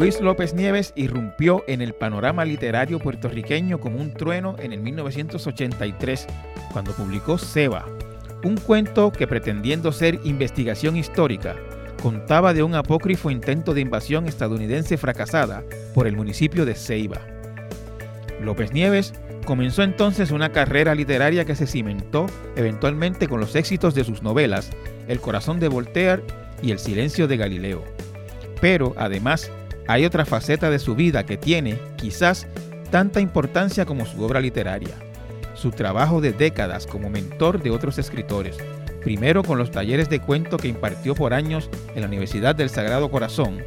Luis López Nieves irrumpió en el panorama literario puertorriqueño como un trueno en el 1983, cuando publicó Seba, un cuento que pretendiendo ser investigación histórica, contaba de un apócrifo intento de invasión estadounidense fracasada por el municipio de Ceiba. López Nieves comenzó entonces una carrera literaria que se cimentó eventualmente con los éxitos de sus novelas El corazón de Voltaire y El silencio de Galileo. Pero además hay otra faceta de su vida que tiene, quizás, tanta importancia como su obra literaria. Su trabajo de décadas como mentor de otros escritores, primero con los talleres de cuento que impartió por años en la Universidad del Sagrado Corazón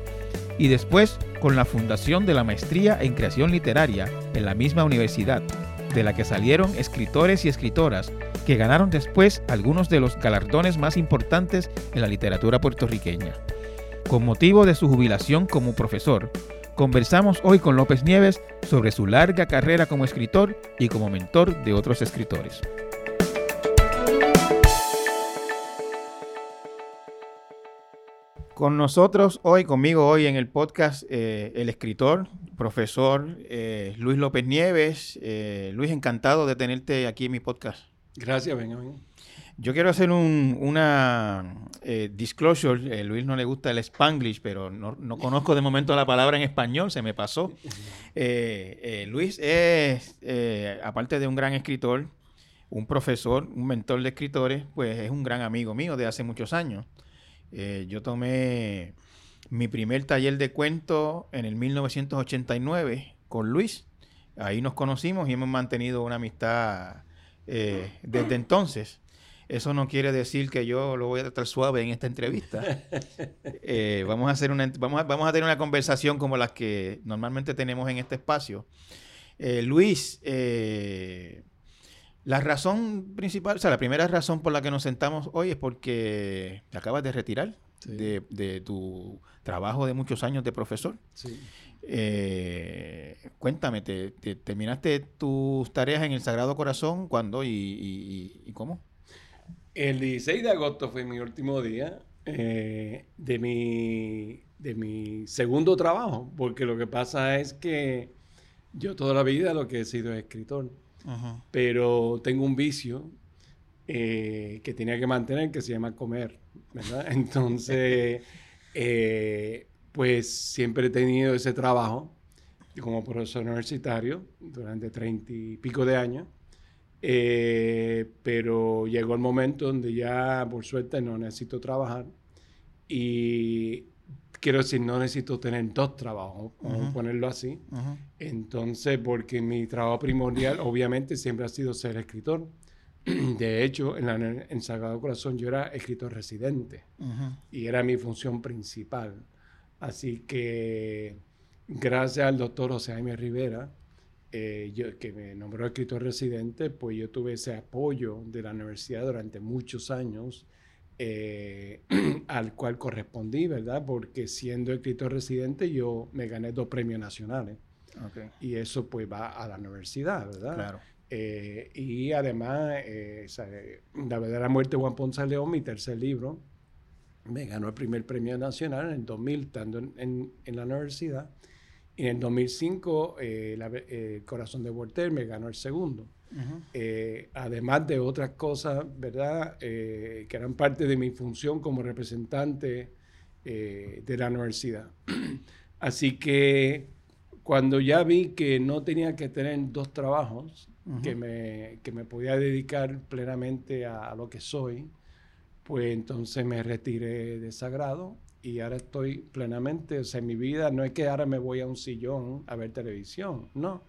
y después con la fundación de la Maestría en Creación Literaria en la misma universidad, de la que salieron escritores y escritoras que ganaron después algunos de los galardones más importantes en la literatura puertorriqueña. Con motivo de su jubilación como profesor, conversamos hoy con López Nieves sobre su larga carrera como escritor y como mentor de otros escritores. Con nosotros hoy, conmigo hoy en el podcast, eh, el escritor, profesor eh, Luis López Nieves. Eh, Luis, encantado de tenerte aquí en mi podcast. Gracias, Benjamín. Yo quiero hacer un, una disclosure. Luis no le gusta el spanglish, pero no, no, conozco de momento la palabra en español, se me pasó. Luis es, aparte de un gran escritor, un profesor, un mentor de escritores, pues es un gran amigo mío de hace muchos años. Eh, yo tomé mi primer taller de cuento en el 1989 con Luis. Ahí nos conocimos y hemos mantenido una amistad eh, desde entonces. Eso no quiere decir que yo lo voy a tratar suave en esta entrevista. Eh, vamos, a hacer una, vamos, a, vamos a tener una conversación como las que normalmente tenemos en este espacio. Luis, la razón principal, o sea, la primera razón por la que nos sentamos hoy es porque te acabas de retirar de, tu trabajo de muchos años de profesor. Sí. Eh, cuéntame, te, terminaste tus tareas en el Sagrado Corazón cuándo y, cómo? El 16 de agosto fue mi último día eh, de, mi, de mi segundo trabajo, porque lo que pasa es que yo toda la vida lo que he sido es escritor pero tengo un vicio eh, que tenía que mantener que se llama comer, ¿verdad? Entonces, eh, pues siempre he tenido ese trabajo como profesor universitario durante treinta y pico de años. Eh, pero llegó el momento donde ya, por suerte, no necesito trabajar y quiero decir, no necesito tener dos trabajos, vamos a ponerlo así. Entonces, porque mi trabajo primordial, obviamente, siempre ha sido ser escritor. De hecho, en, la, en Sagrado Corazón yo era escritor residente y era mi función principal. Así que, gracias al doctor José Jaime Rivera, eh, yo, que me nombró escritor residente, pues yo tuve ese apoyo de la universidad durante muchos años eh, al cual correspondí, ¿verdad? Porque siendo escritor residente yo me gané dos premios nacionales. Y eso pues va a la universidad, ¿verdad? Claro. Eh, y además, eh, La verdadera muerte de Juan Ponce León, mi tercer libro, me ganó el primer premio nacional en el 2000, estando en, en, la universidad. Y en el 2005, El Corazón de Voltaire me ganó el segundo. Eh, además de otras cosas, ¿verdad? Eh, que eran parte de mi función como representante eh, de la universidad. Así que cuando ya vi que no tenía que tener dos trabajos, que, me, que, me, podía dedicar plenamente a, lo que soy, pues entonces me retiré de Sagrado y ahora estoy plenamente, o sea, mi vida no es que ahora me voy a un sillón a ver televisión, no.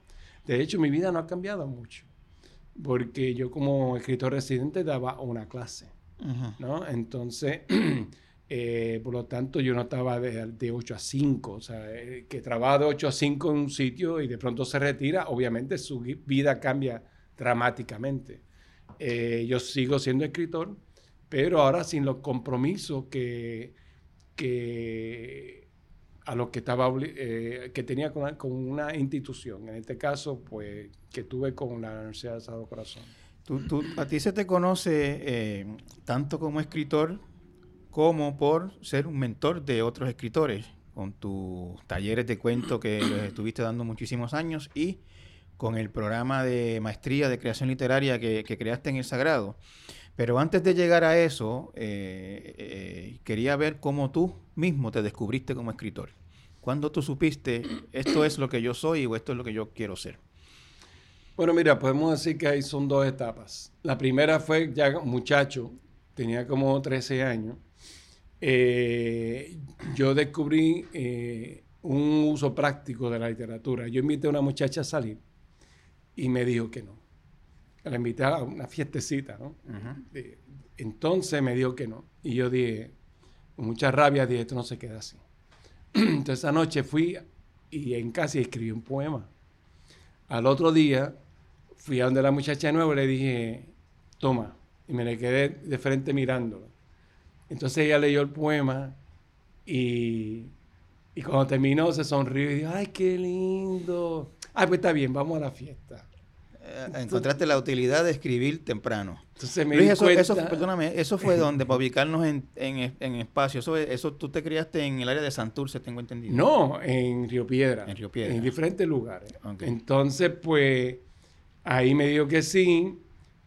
De hecho, mi vida no ha cambiado mucho porque yo como escritor residente daba una clase, ¿no? Entonces, eh, por lo tanto, yo no estaba de, 8 a 5, o sea, eh, que trabaja de 8 a 5 en un sitio y de pronto se retira, obviamente su vida cambia dramáticamente. Eh, yo sigo siendo escritor, pero ahora sin los compromisos que, que a lo que estaba eh, que tenía con, una institución, en este caso, pues, que tuve con la Universidad de Sagrado Corazón. Tú, a ti se te conoce eh, tanto como escritor como por ser un mentor de otros escritores. con tus talleres de cuento que les estuviste dando muchísimos años y con el programa de maestría de creación literaria que, creaste en el Sagrado. Pero antes de llegar a eso, eh, eh, quería ver cómo tú mismo te descubriste como escritor. ¿Cuándo tú supiste esto es lo que yo soy o esto es lo que yo quiero ser? Bueno, mira, podemos decir que ahí son dos etapas. La primera fue ya muchacho, tenía como 13 años. Eh, yo descubrí un uso práctico de la literatura. Yo invité a una muchacha a salir y me dijo que no. La invité a una fiestecita, ¿no? Entonces me dijo que no. Y yo dije, con mucha rabia, dije, esto no se queda así. Entonces esa noche fui y en casa escribí un poema. Al otro día fui a donde la muchacha de nuevo y le dije, toma. Y me le quedé de frente mirándolo. Entonces ella leyó el poema y, y cuando terminó se sonrió y dijo, ay, qué lindo. Ay, pues está bien, vamos a la fiesta. Eh, encontraste la utilidad de escribir temprano. Entonces me eso, eso, perdóname, eso fue donde, para ubicarnos en, en, espacio, eso, eso tú te criaste en el área de Santurce, tengo entendido. No, en Río Piedra. En Río Piedra. En diferentes lugares. Entonces, pues, Ahí me dijo que sí.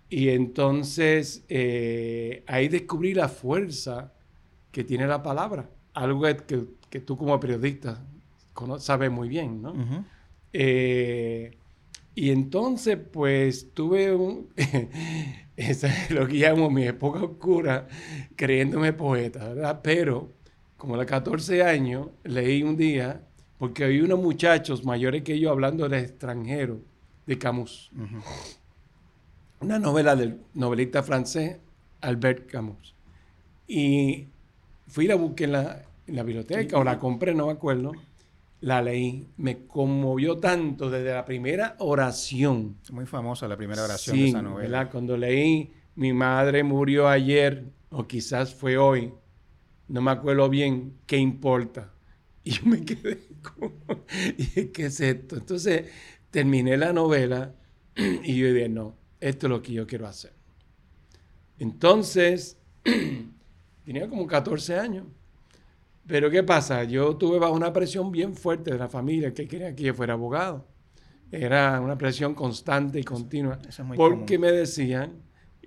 Y entonces eh, ahí descubrí la fuerza que tiene la palabra. Algo que, tú como periodista sabes muy bien, ¿no? Eh, y entonces, pues, tuve un... esa es lo que llamo mi época oscura, creyéndome poeta, ¿verdad? Pero, como a los 14 años, leí un día, porque había unos muchachos mayores que yo hablando del extranjero, de Camus. Una novela del novelista francés Albert Camus. Y fui y la busqué en la, biblioteca o la compré, no me acuerdo. La leí, me conmovió tanto desde la primera oración. Muy famosa la primera oración de esa novela. Cuando leí Mi madre murió ayer, o quizás fue hoy, no me acuerdo bien, ¿qué importa? Y yo me quedé como, ¿qué es esto? Entonces, terminé la novela y yo dije, no, esto es lo que yo quiero hacer. Entonces, tenía como 14 años. Pero ¿qué pasa? Yo tuve bajo una presión bien fuerte de la familia que quería que yo fuera abogado. Era una presión constante y continua. porque me decían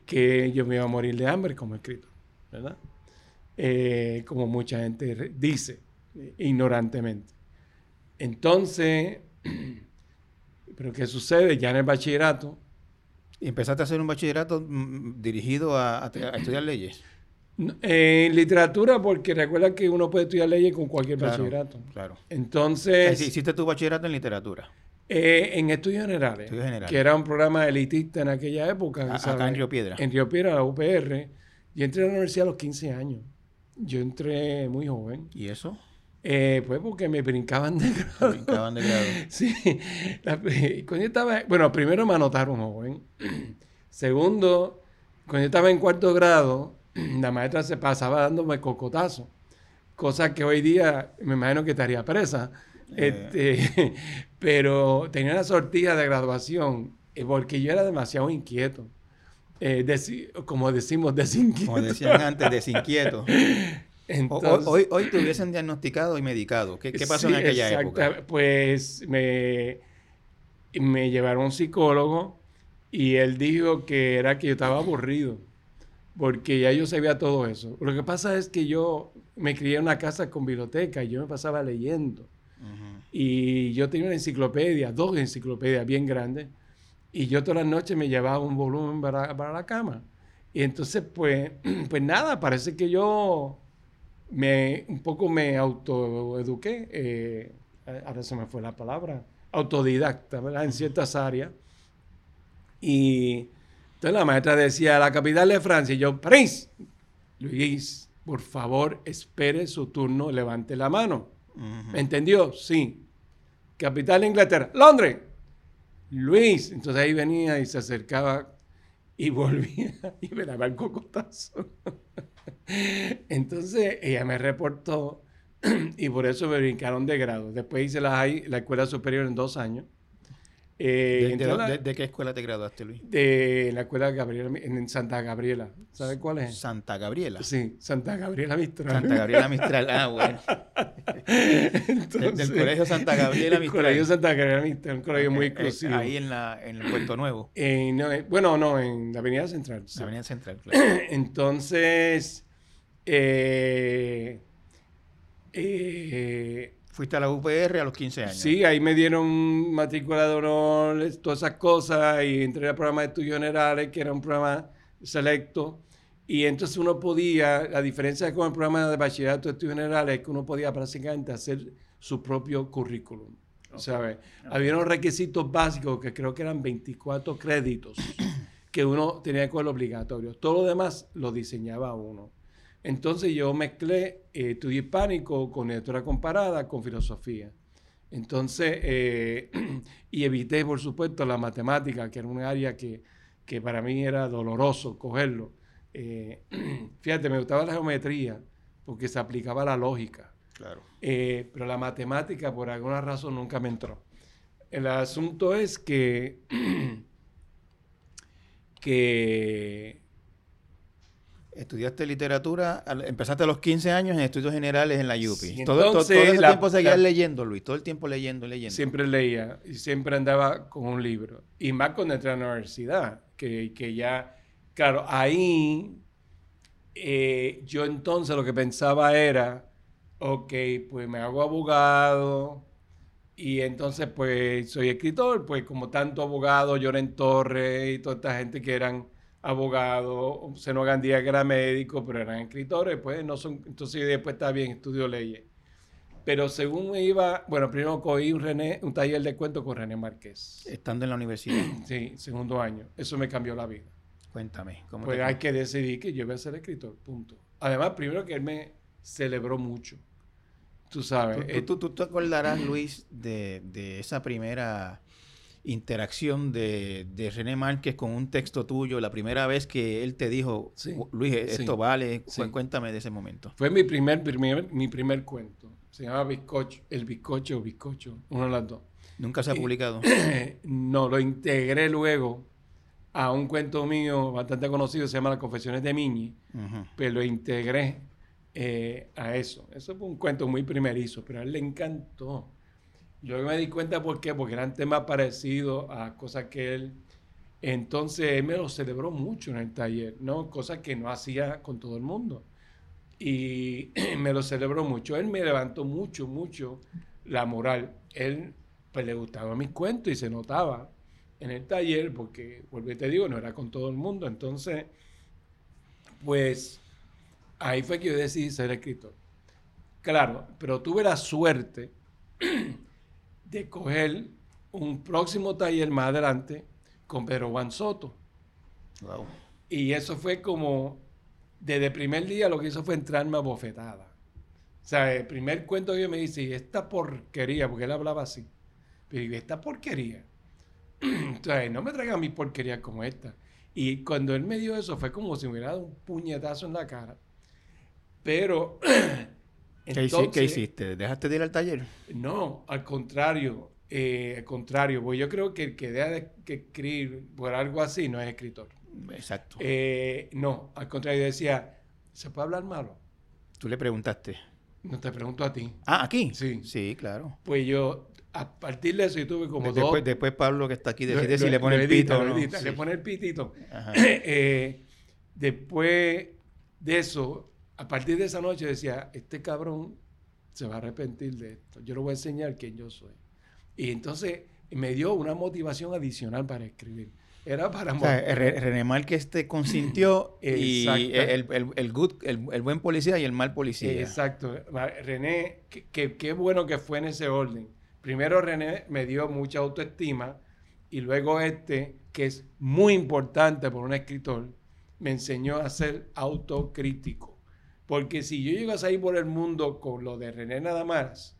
que yo me iba a morir de hambre como escritor, ¿verdad? Eh, como mucha gente dice, ignorantemente. Entonces, Pero ¿qué sucede? Ya en el bachillerato. ¿Y empezaste a hacer un bachillerato mm, dirigido a, estudiar leyes? En literatura, porque recuerda que uno puede estudiar leyes con cualquier bachillerato. Claro. Entonces. ¿Hiciste tu bachillerato en literatura? Eh, en estudios generales, estudios generales. Que era un programa elitista en aquella época. acá en Río Piedra. En Río Piedra, la UPR. Yo entré a la universidad a los 15 años. Yo entré muy joven. ¿Y eso? Eh, pues porque me brincaban de grado. brincaban de grado. sí. cuando yo estaba, bueno, primero me anotaron joven. Segundo, cuando yo estaba en cuarto grado, la maestra se pasaba dándome cocotazo. Cosa que hoy día me imagino que estaría presa. Eh. Este, pero tenía una sortija de graduación eh, porque yo era demasiado inquieto. como decimos, desinquieto. Como decían antes, desinquieto. hoy, hoy te hubiesen diagnosticado y medicado. ¿Qué, pasó en aquella época? Pues me, me llevaron a un psicólogo y él dijo que era que yo estaba aburrido, porque ya yo sabía todo eso. Lo que pasa es que yo me crié en una casa con biblioteca y yo me pasaba leyendo. Y yo tenía una enciclopedia, dos enciclopedias bien grandes, y yo todas las noches me llevaba un volumen para, para la cama. Y entonces, pues, pues nada, parece que yo me, un poco me autoeduqué, eh, ahora se me fue la palabra, autodidacta, ¿verdad? En ciertas áreas. Y entonces la maestra decía, la capital de Francia, y yo, París, Luis, por favor, espere su turno, levante la mano. ¿Me entendió? Sí. Capital de Inglaterra, Londres. Luis, entonces ahí venía y se acercaba y volvía y me daba el cocotazo. Entonces ella me reportó y por eso me brincaron de grado. Después hice la, la escuela superior en dos años. Eh, ¿De, entré a la- de- de qué escuela te graduaste, Luis? de la escuela Gabriela, en Santa Gabriela. ¿Sabes cuál es? Santa Gabriela. Sí, Santa Gabriela Mistral. Santa Gabriela Mistral. Ah, bueno. Entonces, del Colegio Santa Gabriela el Mistral. Colegio Santa Gabriela Mistral, un colegio muy Eh, exclusivo. Ahí en, la, en el Puerto Nuevo, Eh, no, eh, bueno, no, en la Avenida Central. sí. la Avenida Central. claro. Entonces, eh, eh, Fuiste a la UPR a los 15 años. sí, ahí me dieron matrícula de honor, todas esas cosas, y entré al programa de estudios generales, que era un programa selecto. Y entonces uno podía, la diferencia con el programa de bachillerato de estudios generales es que uno podía prácticamente hacer su propio currículum. ¿sabes? Había unos requisitos básicos que creo que eran 24 créditos que uno tenía que coger obligatorios. Todo lo demás lo diseñaba uno. Entonces yo mezclé eh, estudio hispánico con lectura comparada con filosofía. Entonces, eh, y evité, por supuesto, la matemática, que era un área que, que para mí era doloroso cogerlo. Eh, fíjate, me gustaba la geometría porque se aplicaba la lógica. Claro. Eh, pero la matemática, por alguna razón, nunca me entró. El asunto es que, que Estudiaste literatura, al- empezaste a los 15 años en estudios generales en la UPI. Sí, todo, todo- entonces, todo ese la- tiempo seguías la- leyendo, Luis, todo el tiempo leyendo, leyendo. siempre leía y siempre andaba con un libro. Y más cuando entré a la universidad, que, que ya, claro, ahí eh, yo entonces lo que pensaba era, ok, pues me hago abogado y entonces pues soy escritor, pues como tanto abogado, Lloren Torres y toda esta gente que eran abogados, Seno Gandía que era médico, pero eran escritores, pues no son, entonces después está bien, estudio leyes. Pero según me iba, bueno, primero cogí un, René, un taller de cuentos con René Márquez. Estando en la universidad. Sí, segundo año. Eso me cambió la vida. Cuéntame. ¿cómo Pues te hay que decidir que yo voy a ser escritor, punto. Además, primero que él me celebró mucho. Tú sabes. ¿Tú, eh, tú- tú- tú te acordarás, Luis, de, de esa primera interacción de, de René Márquez con un texto tuyo, la primera vez que él te dijo, Sí, Luis, esto sí, vale, sí. Cuéntame de ese momento. Fue mi primer, primer, mi primer cuento. Se llama Bizcocho, El Bizcocho o Bizcocho, uno de las dos. Nunca se ha publicado. no, lo integré luego a un cuento mío bastante conocido, se llama Las Confesiones de Miñi, pero lo integré eh, a eso. Eso fue un cuento muy primerizo, pero a él le encantó. Luego me di cuenta por qué, porque eran temas parecidos a cosas que él... Entonces él me lo celebró mucho en el taller, ¿no? Cosas que no hacía con todo el mundo. Y me lo celebró mucho. Él me levantó mucho, mucho la moral. Él, pues le gustaban mis cuentos y se notaba en el taller, porque, vuelvo y te digo, no era con todo el mundo. Entonces, pues ahí fue que yo decidí ser escritor. Claro, pero tuve la suerte de coger un próximo taller más adelante con Pedro Juan Soto. Wow. Y eso fue como, desde el primer día lo que hizo fue entrarme a bofetada. O sea, el primer cuento que yo me dice, y esta porquería, porque él hablaba así, pero esta porquería. o sea, no me traigan mis porquerías como esta. Y cuando él me dio eso, fue como si me hubiera dado un puñetazo en la cara. Pero, ¿Qué, hiciste? ¿Dejaste de ir al taller? no, al contrario, eh, al contrario, pues yo creo que el que deja de que escribir por algo así no es escritor. Exacto. Eh, no, al contrario, yo decía, ¿se puede hablar malo? Tú le preguntaste. No te pregunto a ti. Ah, aquí. Sí. Sí, claro. Pues yo, a partir de eso, yo tuve como después, dos... después Pablo que está aquí Lo- decide si lo- le pone lo el edita, pito o lo no. edita, Sí. Le pone el pitito. Ajá. Eh, después de eso, a partir de esa noche decía, este cabrón se va a arrepentir de esto. Yo le voy a enseñar quién yo soy. Y entonces me dio una motivación adicional para escribir. Era para... O sea, René Márquez te consintió y el, el- el good- el- el buen policía y el mal policía. Exacto. René, qué bueno que fue en ese orden. Primero René me dio mucha autoestima y luego este, que es muy importante por un escritor, me enseñó a ser autocrítico. Porque si yo llegas ahí por el mundo con lo de René nada más,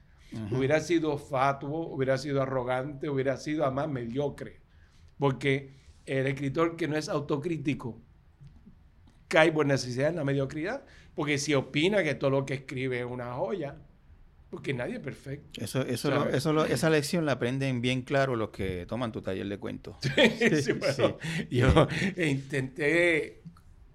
hubiera sido fatuo, hubiera sido arrogante, hubiera sido además mediocre. Porque el escritor que no es autocrítico cae por necesidad en la mediocridad. Porque si opina que todo lo que escribe es una joya, porque nadie es perfecto. Eso, eso, lo, eso lo, esa lección la aprenden bien claro los que toman tu taller de cuentos. Sí, sí, bueno, Yo intenté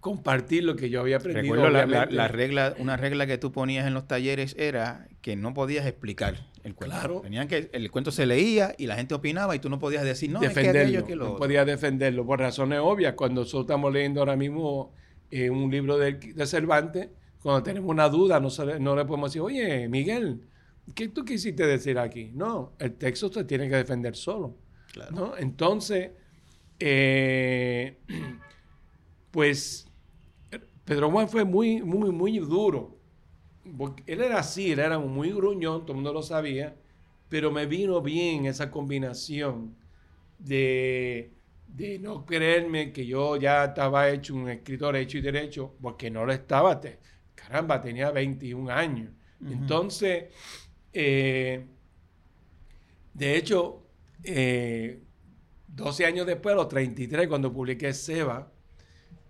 compartir lo que yo había aprendido. Recuerdo la, la, regla, una regla que tú ponías en los talleres era que no podías explicar el cuento. Claro. Tenían que, el cuento se leía y la gente opinaba y tú no podías decir, no, defenderlo, es que, que lo... No podías defenderlo por razones obvias. Cuando nosotros estamos leyendo ahora mismo eh, un libro de, de, Cervantes, cuando tenemos una duda, no, no le podemos decir, oye, Miguel, ¿qué tú quisiste decir aquí? No, el texto se tiene que defender solo. Claro. ¿no? Entonces, eh, pues Pedro Juan fue muy, muy, muy duro. él era así, él era muy gruñón, todo el mundo lo sabía, pero me vino bien esa combinación de, de no creerme que yo ya estaba hecho un escritor hecho y derecho, porque no lo estaba. caramba, tenía 21 años. Entonces, eh, de hecho, 12 eh, años después, a los 33, cuando publiqué Seba,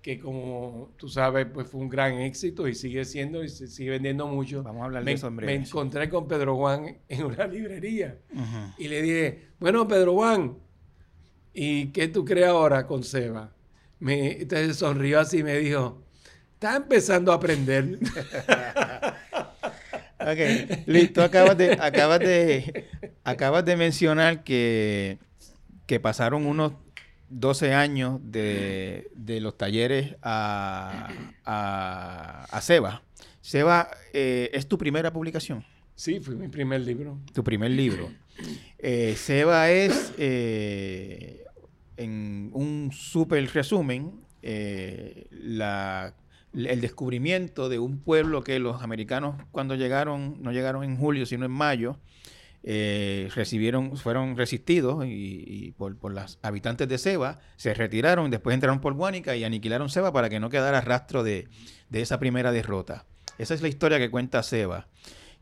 que como tú sabes, pues fue un gran éxito y sigue siendo y se sigue vendiendo mucho. Vamos a hablar de eso Me encontré con Pedro Juan en una librería y le dije, bueno, Pedro Juan, ¿y qué tú crees ahora con Seba? Me, entonces sonrió así y me dijo, está empezando a aprender. ok, listo, acabas de, acabas de, acabas de mencionar que, que pasaron unos 12 años de, los talleres a, a, Seba. Seba, eh, ¿es tu primera publicación? Sí, fue mi primer libro. Tu primer libro. Eh, Seba es, eh, en un súper resumen, la, el descubrimiento de un pueblo que los americanos cuando llegaron, no llegaron en julio, sino en mayo, eh, recibieron, fueron resistidos y, por, por los habitantes de Seba, se retiraron, después entraron por Guánica y aniquilaron Seba para que no quedara rastro de, esa primera derrota. Esa es la historia que cuenta Seba,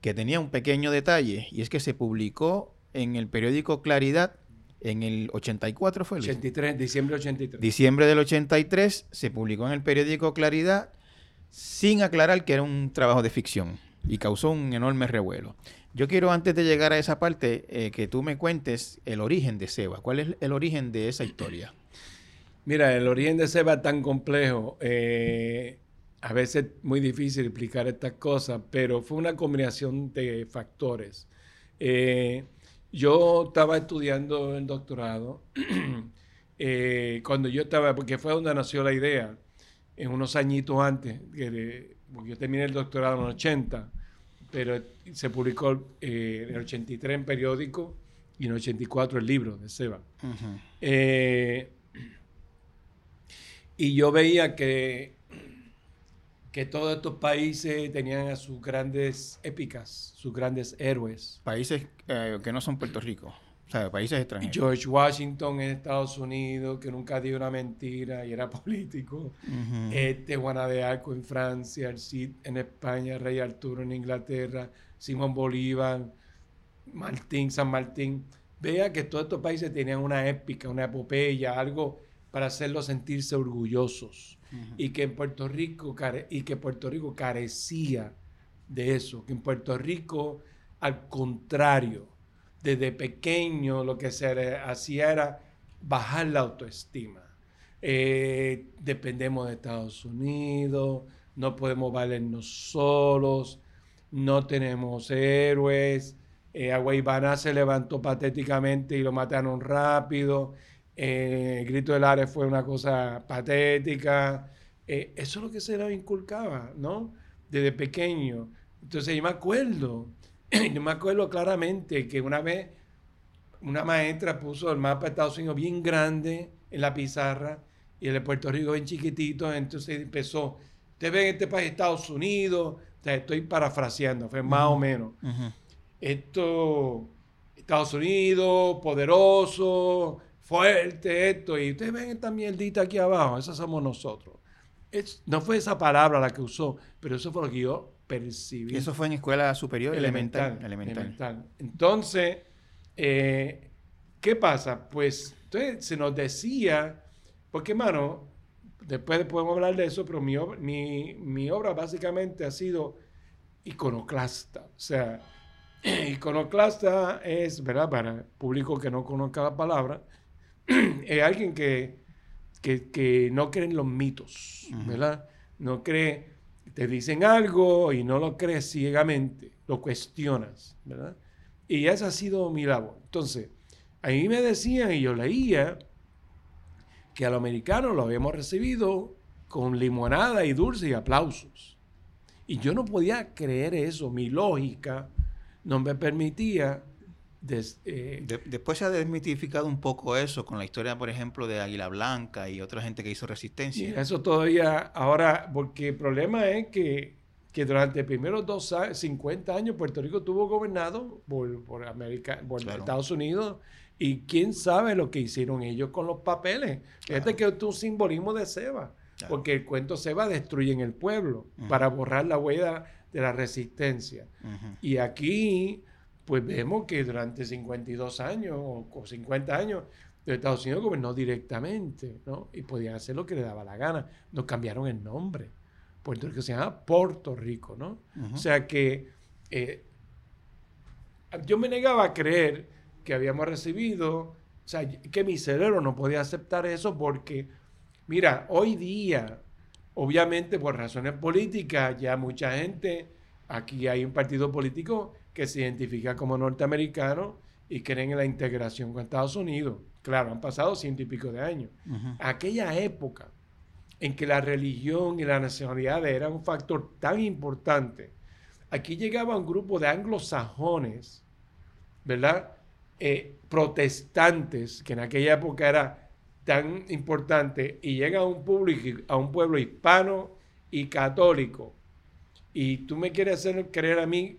que tenía un pequeño detalle y es que se publicó en el periódico Claridad en el 84 fue el 83, diciembre 83. Diciembre del 83 se publicó en el periódico Claridad sin aclarar que era un trabajo de ficción y causó un enorme revuelo. Yo quiero, antes de llegar a esa parte, eh, que tú me cuentes el origen de Seba. ¿Cuál es el origen de esa historia? Mira, el origen de Seba es tan complejo. Eh, a veces muy difícil explicar estas cosas, pero fue una combinación de factores. Eh, yo estaba estudiando el doctorado cuando yo estaba, porque fue donde nació la idea, en unos añitos antes, porque yo terminé el doctorado en los 80 pero se publicó eh, en el 83 en periódico y en el 84 el libro de Seba. Eh, y yo veía que, que todos estos países tenían a sus grandes épicas, sus grandes héroes. Países eh, que no son Puerto Rico sea, países extranjeros. George Washington en Estados Unidos, que nunca dio una mentira y era político. Este, Juana de Arco en Francia, el Cid en España, Rey Arturo en Inglaterra, Simón Bolívar, Martín, San Martín. Vea que todos estos países tenían una épica, una epopeya, algo para hacerlos sentirse orgullosos. Y que en Puerto Rico y que Puerto Rico carecía de eso, que en Puerto Rico, al contrario, desde pequeño lo que se hacía era bajar la autoestima. Eh, dependemos de Estados Unidos, no podemos valernos solos, no tenemos héroes. Eh, Agua se levantó patéticamente y lo mataron rápido. Eh, grito del Ares fue una cosa patética. Eh, eso es lo que se nos inculcaba, ¿no? Desde pequeño. Entonces yo me acuerdo yo me acuerdo claramente que una vez una maestra puso el mapa de Estados Unidos bien grande en la pizarra y el de Puerto Rico bien chiquitito, entonces empezó, usted ve este país Estados Unidos, estoy parafraseando, fue más o menos. Esto, Estados Unidos, poderoso, fuerte, esto, y ustedes ven esta mierdita aquí abajo, esa somos nosotros. no fue esa palabra la que usó, pero eso fue lo que yo percibir. Eso fue en escuela superior elemental. Elemental. Entonces, eh, ¿qué pasa? Pues entonces se nos decía, porque hermano, después podemos hablar de eso, pero mi, mi, mi obra básicamente ha sido iconoclasta. O sea, Iconoclasta es, ¿verdad? Para el público que no conozca la palabra, es alguien que, que, no cree en los mitos, ¿verdad? No cree, te dicen algo y no lo crees ciegamente, lo cuestionas, ¿verdad? Y esa ha sido mi labor. Entonces, a mí me decían y yo leía que a los americanos lo habíamos recibido con limonada y dulce y aplausos. Y yo no podía creer eso, mi lógica no me permitía. Eh, después se ha desmitificado un poco eso con la historia, por ejemplo, de Águila Blanca y otra gente que hizo resistencia. eso todavía, ahora, porque el problema es que, que durante los primeros dos, 50 años Puerto Rico tuvo gobernado por, por, América, por Estados Unidos y quién sabe lo que hicieron ellos con los papeles. Fíjate que es un simbolismo de Seba, porque el cuento Seba destruye en el pueblo para borrar la huella de la resistencia. Y aquí, pues vemos que durante 52 años o 50 años, Estados Unidos gobernó directamente, ¿no? Y podían hacer lo que le daba la gana. Nos cambiaron el nombre. Puerto Rico se llama Puerto Rico, ¿no? O sea que eh, yo me negaba a creer que habíamos recibido, o sea, que mi cerebro no podía aceptar eso porque, mira, hoy día, obviamente por razones políticas, ya mucha gente, aquí hay un partido político que se identifica como norteamericano y creen en la integración con Estados Unidos. Claro, han pasado ciento y pico de años. Aquella época en que la religión y la nacionalidad eran un factor tan importante, aquí llegaba un grupo de anglosajones, ¿verdad? Eh, protestantes, que en aquella época era tan importante, y llega a un, público, a un pueblo hispano y católico, y tú me quieres hacer creer a mí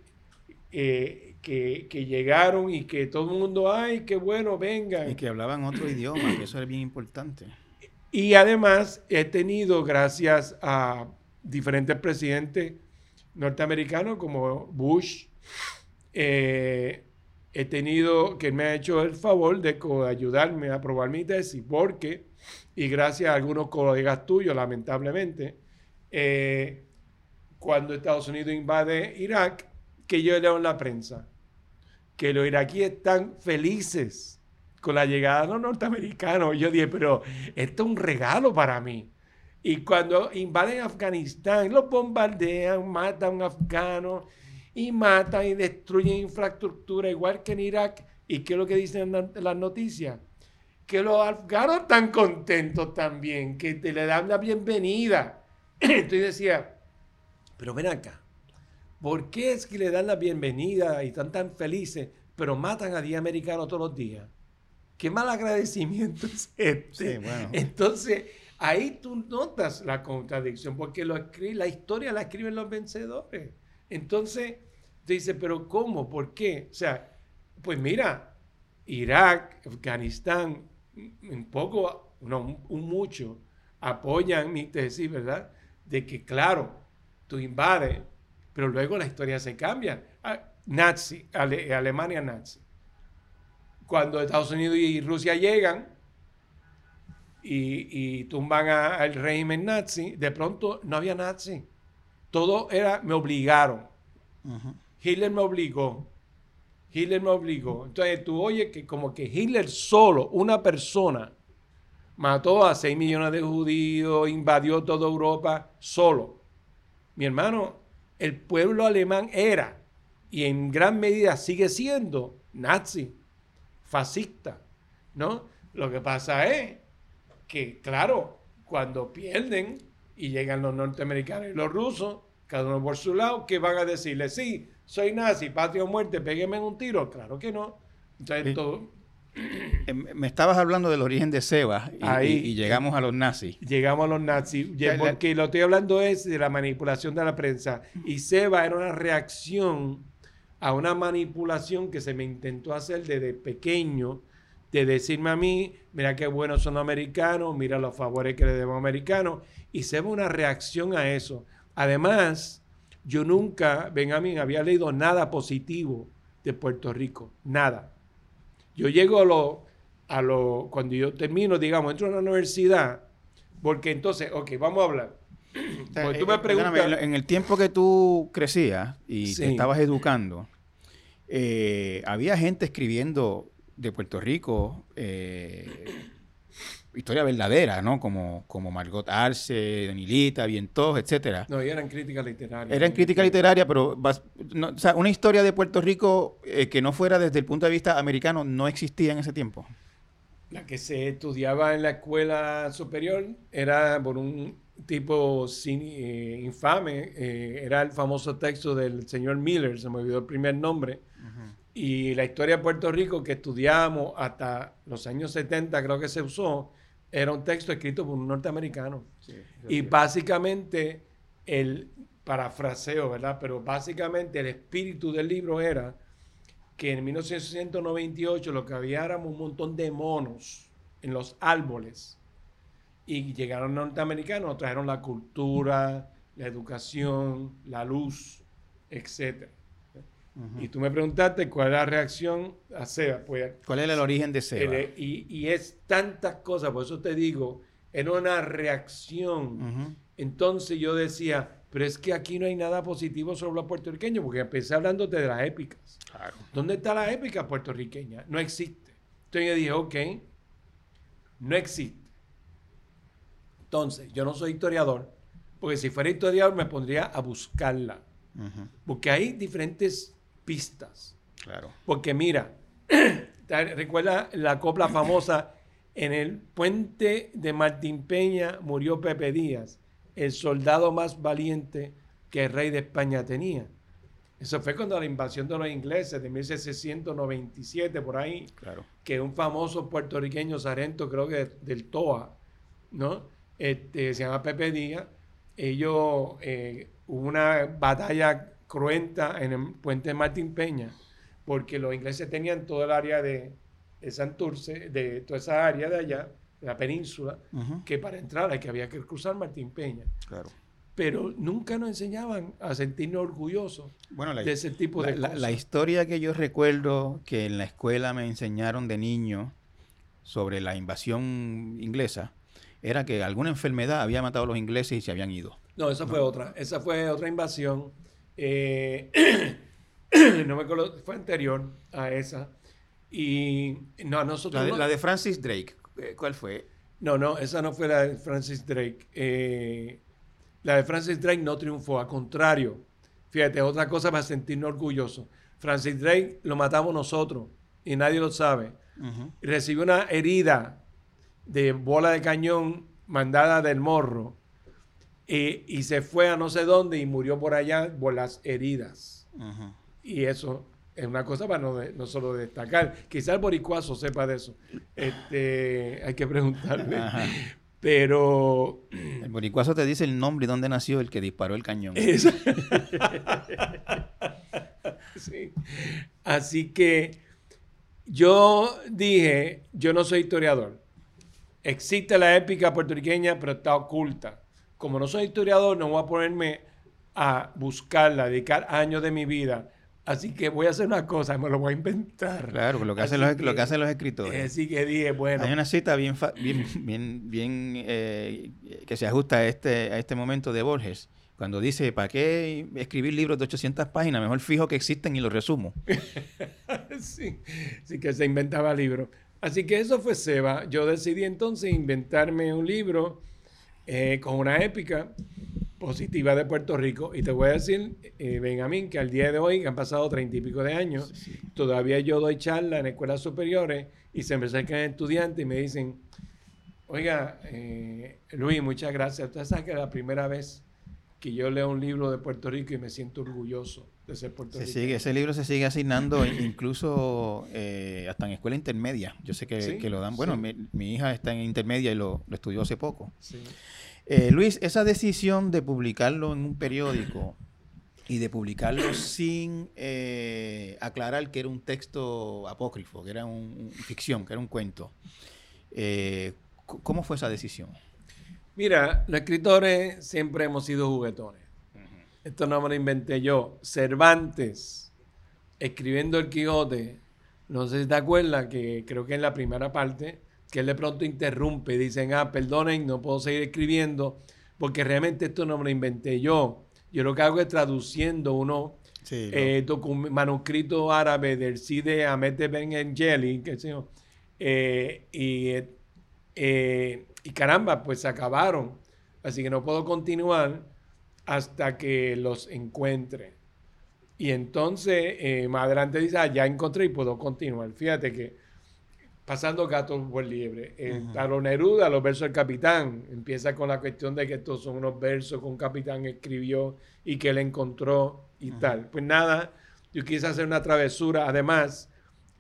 eh, que, llegaron y que todo el mundo, ay, qué bueno, vengan. Y que hablaban otro idioma, que eso era bien importante. Y además he tenido, gracias a diferentes presidentes norteamericanos como Bush, eh, he tenido, que me ha hecho el favor de ayudarme a aprobar mi tesis, porque, y gracias a algunos colegas tuyos, lamentablemente, eh, cuando Estados Unidos invade Irak, que yo leo en la prensa, que los iraquíes están felices con la llegada de los norteamericanos. Yo dije, pero esto es un regalo para mí. Y cuando invaden Afganistán, los bombardean, matan a un afgano y matan y destruyen infraestructura, igual que en Irak. ¿Y qué es lo que dicen las noticias? Que los afganos están contentos también, que te le dan la bienvenida. Entonces decía, pero ven acá, ¿por qué es que le dan la bienvenida y están tan felices, pero matan a 10 americanos todos los días? Qué mal agradecimiento es este. Entonces, ahí tú notas la contradicción, porque lo la historia la escriben los vencedores. Entonces, dice, pero ¿cómo? ¿Por qué? O sea, pues mira, Irak, Afganistán, un poco, no, un mucho, apoyan mi tesis, ¿verdad? De que, claro, tú invades, pero luego la historia se cambia. Ah, nazi, Alemania nazi. Cuando Estados Unidos y Rusia llegan y, tumban al régimen nazi, de pronto no había nazi todo era, me obligaron. Hitler me obligó. Hitler me obligó. Entonces tú oyes que como que Hitler solo, una persona, mató a 6 millones de judíos, invadió toda Europa solo. Mi hermano, el pueblo alemán era y en gran medida sigue siendo nazi, fascista, ¿no? Lo que pasa es que, claro, cuando pierden y llegan los norteamericanos y los rusos, cada uno por su lado, ¿qué van a decirle? Sí, soy nazi, patria o muerte, pégueme en un tiro. Claro que no. Entonces, todo... Em, me estabas hablando del origen de Seba y, Ahí, y, llegamos a los nazis. Llegamos a los nazis, porque lo estoy hablando es de la manipulación de la prensa. Y Seba era una reacción a una manipulación que se me intentó hacer desde pequeño, de decirme a mí, mira qué buenos son los americanos, mira los favores que le demos a americanos. Y Seba una reacción a eso. Además, yo nunca, Benjamín, había leído nada positivo de Puerto Rico, nada. Yo llego a lo, a lo, cuando yo termino, digamos, entro a la universidad, porque entonces, ok, vamos a hablar. tú me eh, preguntas, en el tiempo que tú crecías y te estabas educando, eh, había gente escribiendo de Puerto Rico eh, historia verdadera, ¿no? Como, como Margot Arce, Danilita, Vientos, etcétera. No, y eran críticas literarias. Eran críticas literarias, pero o sea, una historia de Puerto Rico eh, que no fuera desde el punto de vista americano no existía en ese tiempo. La que se estudiaba en la escuela superior era por un tipo eh, infame, eh, era el famoso texto del señor Miller, se me olvidó el primer nombre, y la historia de Puerto Rico que estudiamos hasta los años 70, creo que se usó, era un texto escrito por un norteamericano. y básicamente el parafraseo, ¿verdad? Pero básicamente el espíritu del libro era que en 1998 lo que había era un montón de monos en los árboles. Y llegaron norteamericanos, trajeron la cultura, la educación, la luz, Y tú me preguntaste cuál es la reacción a SEBA. Pues, ¿Cuál es el origen de SEBA? y, y, es tantas cosas, por eso te digo, era una reacción. Entonces yo decía, pero es que aquí no hay nada positivo sobre los puertorriqueños, porque empecé hablándote de las épicas. ¿Dónde está la épica puertorriqueña? No existe. Entonces yo dije, ok, no existe. Entonces, yo no soy historiador, porque si fuera historiador me pondría a buscarla. Porque hay diferentes pistas. Claro. Porque mira, recuerda la copla famosa, en el puente de Martín Peña murió Pepe Díaz, el soldado más valiente que el rey de España tenía. Eso fue cuando la invasión de los ingleses de 1697, por ahí, claro. que un famoso puertorriqueño sarento, creo que del TOA, ¿no? Este, se llama Pepe Díaz. Ellos, eh, hubo una batalla cruenta en el puente de Martín Peña, porque los ingleses tenían todo el área de, Santurce, de toda esa área de allá, de la península, que para entrar hay que había que cruzar Martín Peña. Claro. Pero nunca nos enseñaban a sentirnos orgullosos bueno, de ese tipo de la, cosas. La, historia que yo recuerdo que en la escuela me enseñaron de niño sobre la invasión inglesa era que alguna enfermedad había matado a los ingleses y se habían ido. No, esa fue otra. Esa fue otra invasión eh, no me acuerdo, fue anterior a esa. Y no, nosotros. La de, Francis Drake, eh, ¿cuál fue? No, no, esa no fue la de Francis Drake. Eh, la de Francis Drake no triunfó, al contrario. Fíjate, otra cosa para sentirnos orgullosos. Francis Drake lo matamos nosotros y nadie lo sabe. Recibió una herida de bola de cañón mandada del morro y, se fue a no sé dónde y murió por allá por las heridas. Y eso es una cosa para no, no solo destacar. Quizá el boricuazo sepa de eso. Este, hay que preguntarle. Pero. El boricuazo te dice el nombre y dónde nació el que disparó el cañón. sí. Así que yo dije: Yo no soy historiador. Existe la épica puertorriqueña, pero está oculta como no soy historiador, no voy a ponerme a buscarla, a dedicar años de mi vida. Así que voy a hacer una cosa, me lo voy a inventar. Claro, lo que, hacen los, lo que hacen los escritores. Así que dije, bueno. Hay una cita bien, bien, bien, bien eh, que se ajusta a este, a este momento de Borges, cuando dice, ¿para qué escribir libros de 800 páginas? Mejor fijo que existen y los resumo. sí, sí que se inventaba libros. Así que eso fue Seba. Yo decidí entonces inventarme un libro eh, con una épica positiva de Puerto Rico. Y te voy a decir, eh, Benjamín, que al día de hoy, que han pasado treinta y pico de años, todavía yo doy charla en escuelas superiores y se me acercan estudiantes y me dicen, oiga, eh, Luis, muchas gracias. Usted sabe que es la primera vez que yo leo un libro de Puerto Rico y me siento orgulloso de ser puertorriqueño. Se sigue, ese libro se sigue asignando incluso hasta en escuela intermedia. Yo sé que, lo dan. Bueno, mi, hija está en intermedia y lo, lo estudió hace poco. Sí. Eh, Luis, esa decisión de publicarlo en un periódico y de publicarlo sin eh, aclarar que era un texto apócrifo, que era un, ficción, que era un cuento, eh, ¿cómo fue esa decisión? Mira, los escritores siempre hemos sido juguetones. Esto no me lo inventé yo. Cervantes, escribiendo El Quijote, no sé si te acuerdas que creo que en la primera parte que él de pronto interrumpe, dicen, ah, perdonen, no puedo seguir escribiendo, porque realmente esto no me lo inventé yo. Yo lo que hago es traduciendo unos eh, manuscrito árabe del Cide Ahmed Ben que sé yo, eh, y, eh, y caramba, pues se acabaron. Así que no puedo continuar hasta que los encuentre. Y entonces, más adelante dice, ah, ya encontré y puedo continuar. Fíjate que pasando gatos por liebre. Uh -huh. Neruda, los versos del capitán, empieza con la cuestión de que estos son unos versos que un capitán escribió y que él encontró y tal. Pues nada, yo quise hacer una travesura. Además,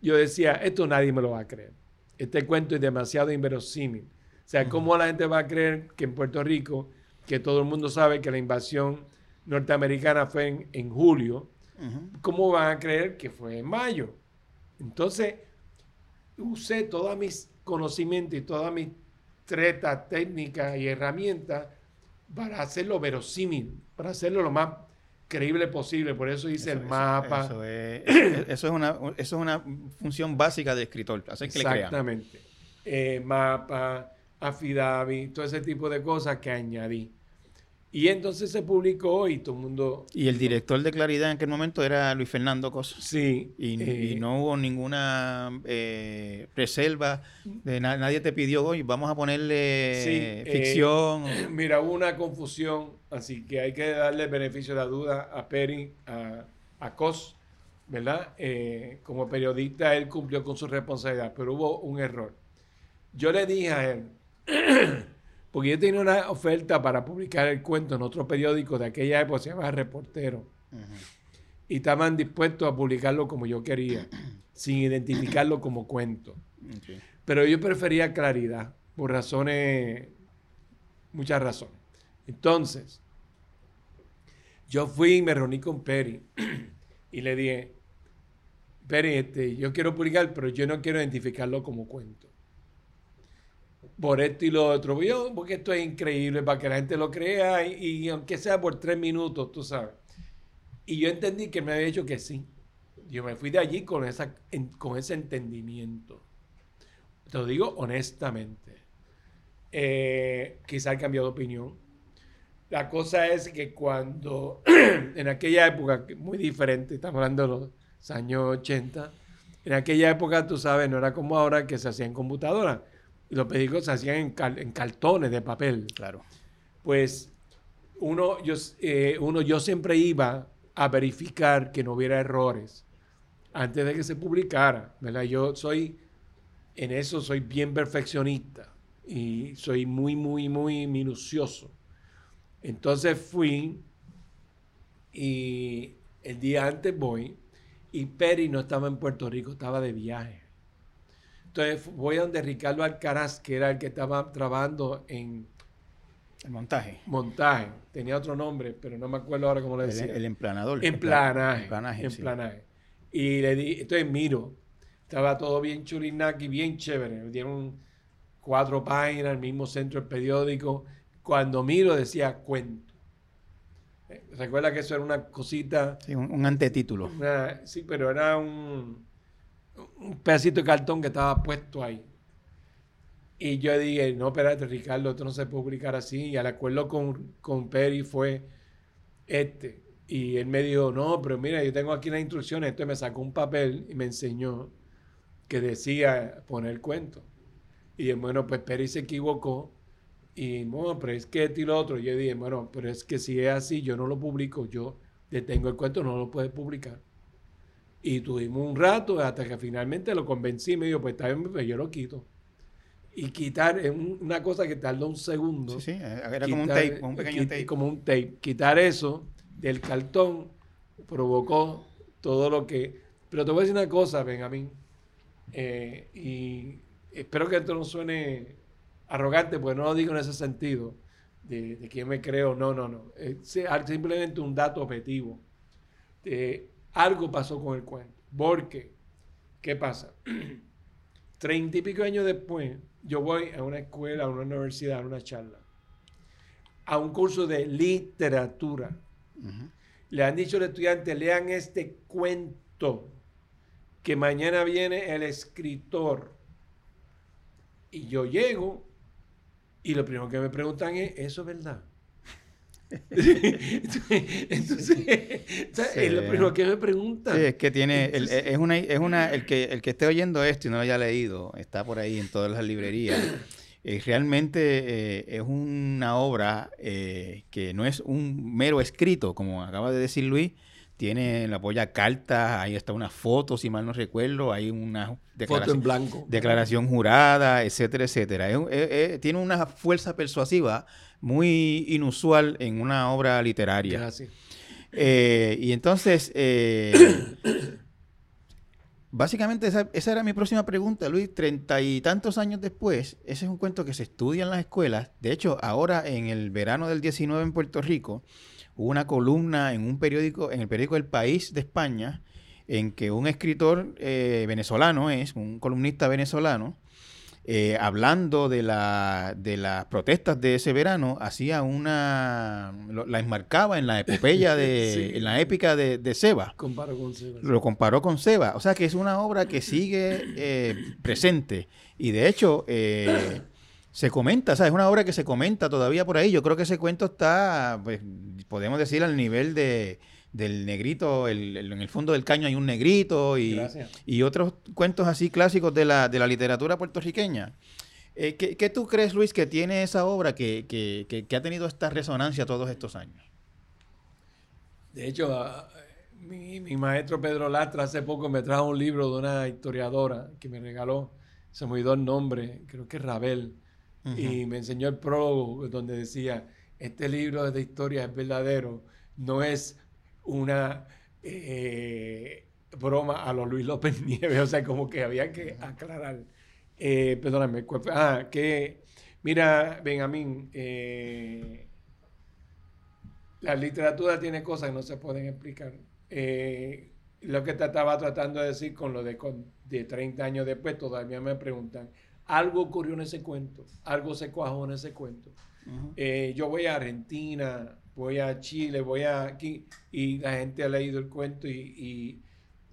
yo decía, esto nadie me lo va a creer. Este cuento es demasiado inverosímil. O sea, ¿cómo la gente va a creer que en Puerto Rico, que todo el mundo sabe que la invasión norteamericana fue en, en julio, ¿cómo van a creer que fue en mayo? Entonces, usé todos mis conocimientos y todas mis tretas, técnicas y herramientas para hacerlo verosímil, para hacerlo lo más creíble posible. Por eso hice el mapa. Eso, es, una, eso es una función básica de escritor, hacer que Exactamente. Eh, mapa, affidavit, todo ese tipo de cosas que añadí. Y entonces se publicó y todo el mundo... Y el director de Claridad en aquel momento era Luis Fernando Cosa. Sí. Y, eh, no hubo ninguna eh, reserva, de nadie te pidió, hoy vamos a ponerle eh, ficción. mira, hubo una confusión, así que hay que darle beneficio de la duda a Peri, a, a Cos, ¿verdad? como periodista él cumplió con su responsabilidad, pero hubo un error. Yo le dije a él... Porque yo tenía una oferta para publicar el cuento en otro periódico de aquella época, se llama Reportero. Y estaban dispuestos a publicarlo como yo quería, sin identificarlo como cuento. Pero yo prefería claridad, por razones, muchas razones. Entonces, yo fui y me reuní con Peri y le dije, Peri, este, yo quiero publicar, pero yo no quiero identificarlo como cuento por esto y lo otro. Yo, porque esto es increíble para que la gente lo crea y, aunque sea por tres minutos, tú sabes. Y yo entendí que me había dicho que sí. Yo me fui de allí con, esa, con ese entendimiento. Te lo digo honestamente. Eh, quizá he cambiado de opinión. La cosa es que cuando, en aquella época, muy diferente, estamos hablando de los años 80, en aquella época, tú sabes, no era como ahora que se hacía en computadora los periódicos se hacían en, cartones de papel. Claro. Pues uno yo, eh, uno, yo siempre iba a verificar que no hubiera errores antes de que se publicara, ¿verdad? Yo soy, en eso soy bien perfeccionista y soy muy, muy, muy minucioso. Entonces fui y el día antes voy y Peri no estaba en Puerto Rico, estaba de viaje. Entonces voy a donde Ricardo Alcaraz, que era el que estaba trabajando en... El montaje. Montaje. Tenía otro nombre, pero no me acuerdo ahora cómo le decía. El, emplanador. Emplanaje. Emplanaje. emplanaje. Y le di, entonces miro, estaba todo bien churinaki, bien chévere. Me dieron cuatro páginas, el mismo centro del periódico. Cuando miro decía cuento. Eh, Recuerda que eso era una cosita. Sí, un, antetítulo. sí, pero era un un pedacito de cartón que estaba puesto ahí. Y yo dije, no, espérate, Ricardo, esto no se puede publicar así. Y al acuerdo con, con Peri fue este. Y él me dijo, no, pero mira, yo tengo aquí las instrucciones. Entonces me sacó un papel y me enseñó que decía poner cuento. Y dije, bueno, pues Peri se equivocó. Y bueno, pero es que esto y lo otro. Yo dije, bueno, pero es que si es así, yo no lo publico. Yo detengo el cuento, no lo puedes publicar. Y tuvimos un rato hasta que finalmente lo convencí y me dijo, pues está bien, pues yo lo quito. Y quitar es una cosa que tardó un segundo. Sí, sí, era como un tape, un pequeño tape. Como un tape. Quitar eso del cartón provocó todo lo que... Pero te voy a decir una cosa, Benjamín, eh, y espero que esto no suene arrogante, porque no lo digo en ese sentido, de, de quién me creo, no, no, no. Es simplemente un dato objetivo. Eh, algo pasó con el cuento. Porque, ¿qué pasa? Treinta y pico años después, yo voy a una escuela, a una universidad, a una charla, a un curso de literatura. Le han dicho al estudiante, lean este cuento, que mañana viene el escritor. Y yo llego y lo primero que me preguntan es, ¿eso es verdad? Entonces, es lo primero que me pregunta. Sí, es que tiene, es una, es una, el que, el que esté oyendo esto y no lo haya leído, está por ahí en todas las librerías. Eh, realmente eh, es una obra eh, que no es un mero escrito, como acaba de decir Luis, tiene la polla carta, ahí está una foto, si mal no recuerdo, hay una declaración, en blanco. declaración jurada, etcétera, etcétera. tiene una fuerza persuasiva muy inusual en una obra literaria. Gracias. Eh, y entonces, eh, básicamente esa, esa, era mi próxima pregunta, Luis. Treinta y tantos años después, ese es un cuento que se estudia en las escuelas. De hecho, ahora en el verano del 19 en Puerto Rico, hubo una columna en un periódico, en el periódico El País de España, en que un escritor eh, venezolano es, un columnista venezolano, eh, hablando de, la, de las protestas de ese verano, hacía una. la enmarcaba en la epopeya de. en la épica de, de Seba. Comparó con Seba. Lo comparó con Seba. O sea que es una obra que sigue eh, presente. Y de hecho se comenta, o sea, es una obra que se comenta todavía por ahí. Yo creo que ese cuento está, pues, podemos decir, al nivel de, del negrito, el, en el fondo del caño hay un negrito y, y otros cuentos así clásicos de la, de la literatura puertorriqueña. Eh, ¿qué, tú crees, Luis, que tiene esa obra que, que, que, ha tenido esta resonancia todos estos años? De hecho, mi, mi, maestro Pedro Lastra hace poco me trajo un libro de una historiadora que me regaló, se me olvidó el nombre, creo que es Rabel y me enseñó el prólogo donde decía, este libro de historia es verdadero, no es una eh, broma a los Luis López Nieves, o sea, como que había que aclarar. Eh, perdóname, ah, que, mira, Benjamín, eh, la literatura tiene cosas que no se pueden explicar. Eh, lo que te estaba tratando de decir con lo de, de 30 años después, todavía me preguntan, algo ocurrió en ese cuento, algo se cuajó en ese cuento. Eh, yo voy a Argentina, voy a Chile, voy a aquí, y la gente ha leído el cuento y,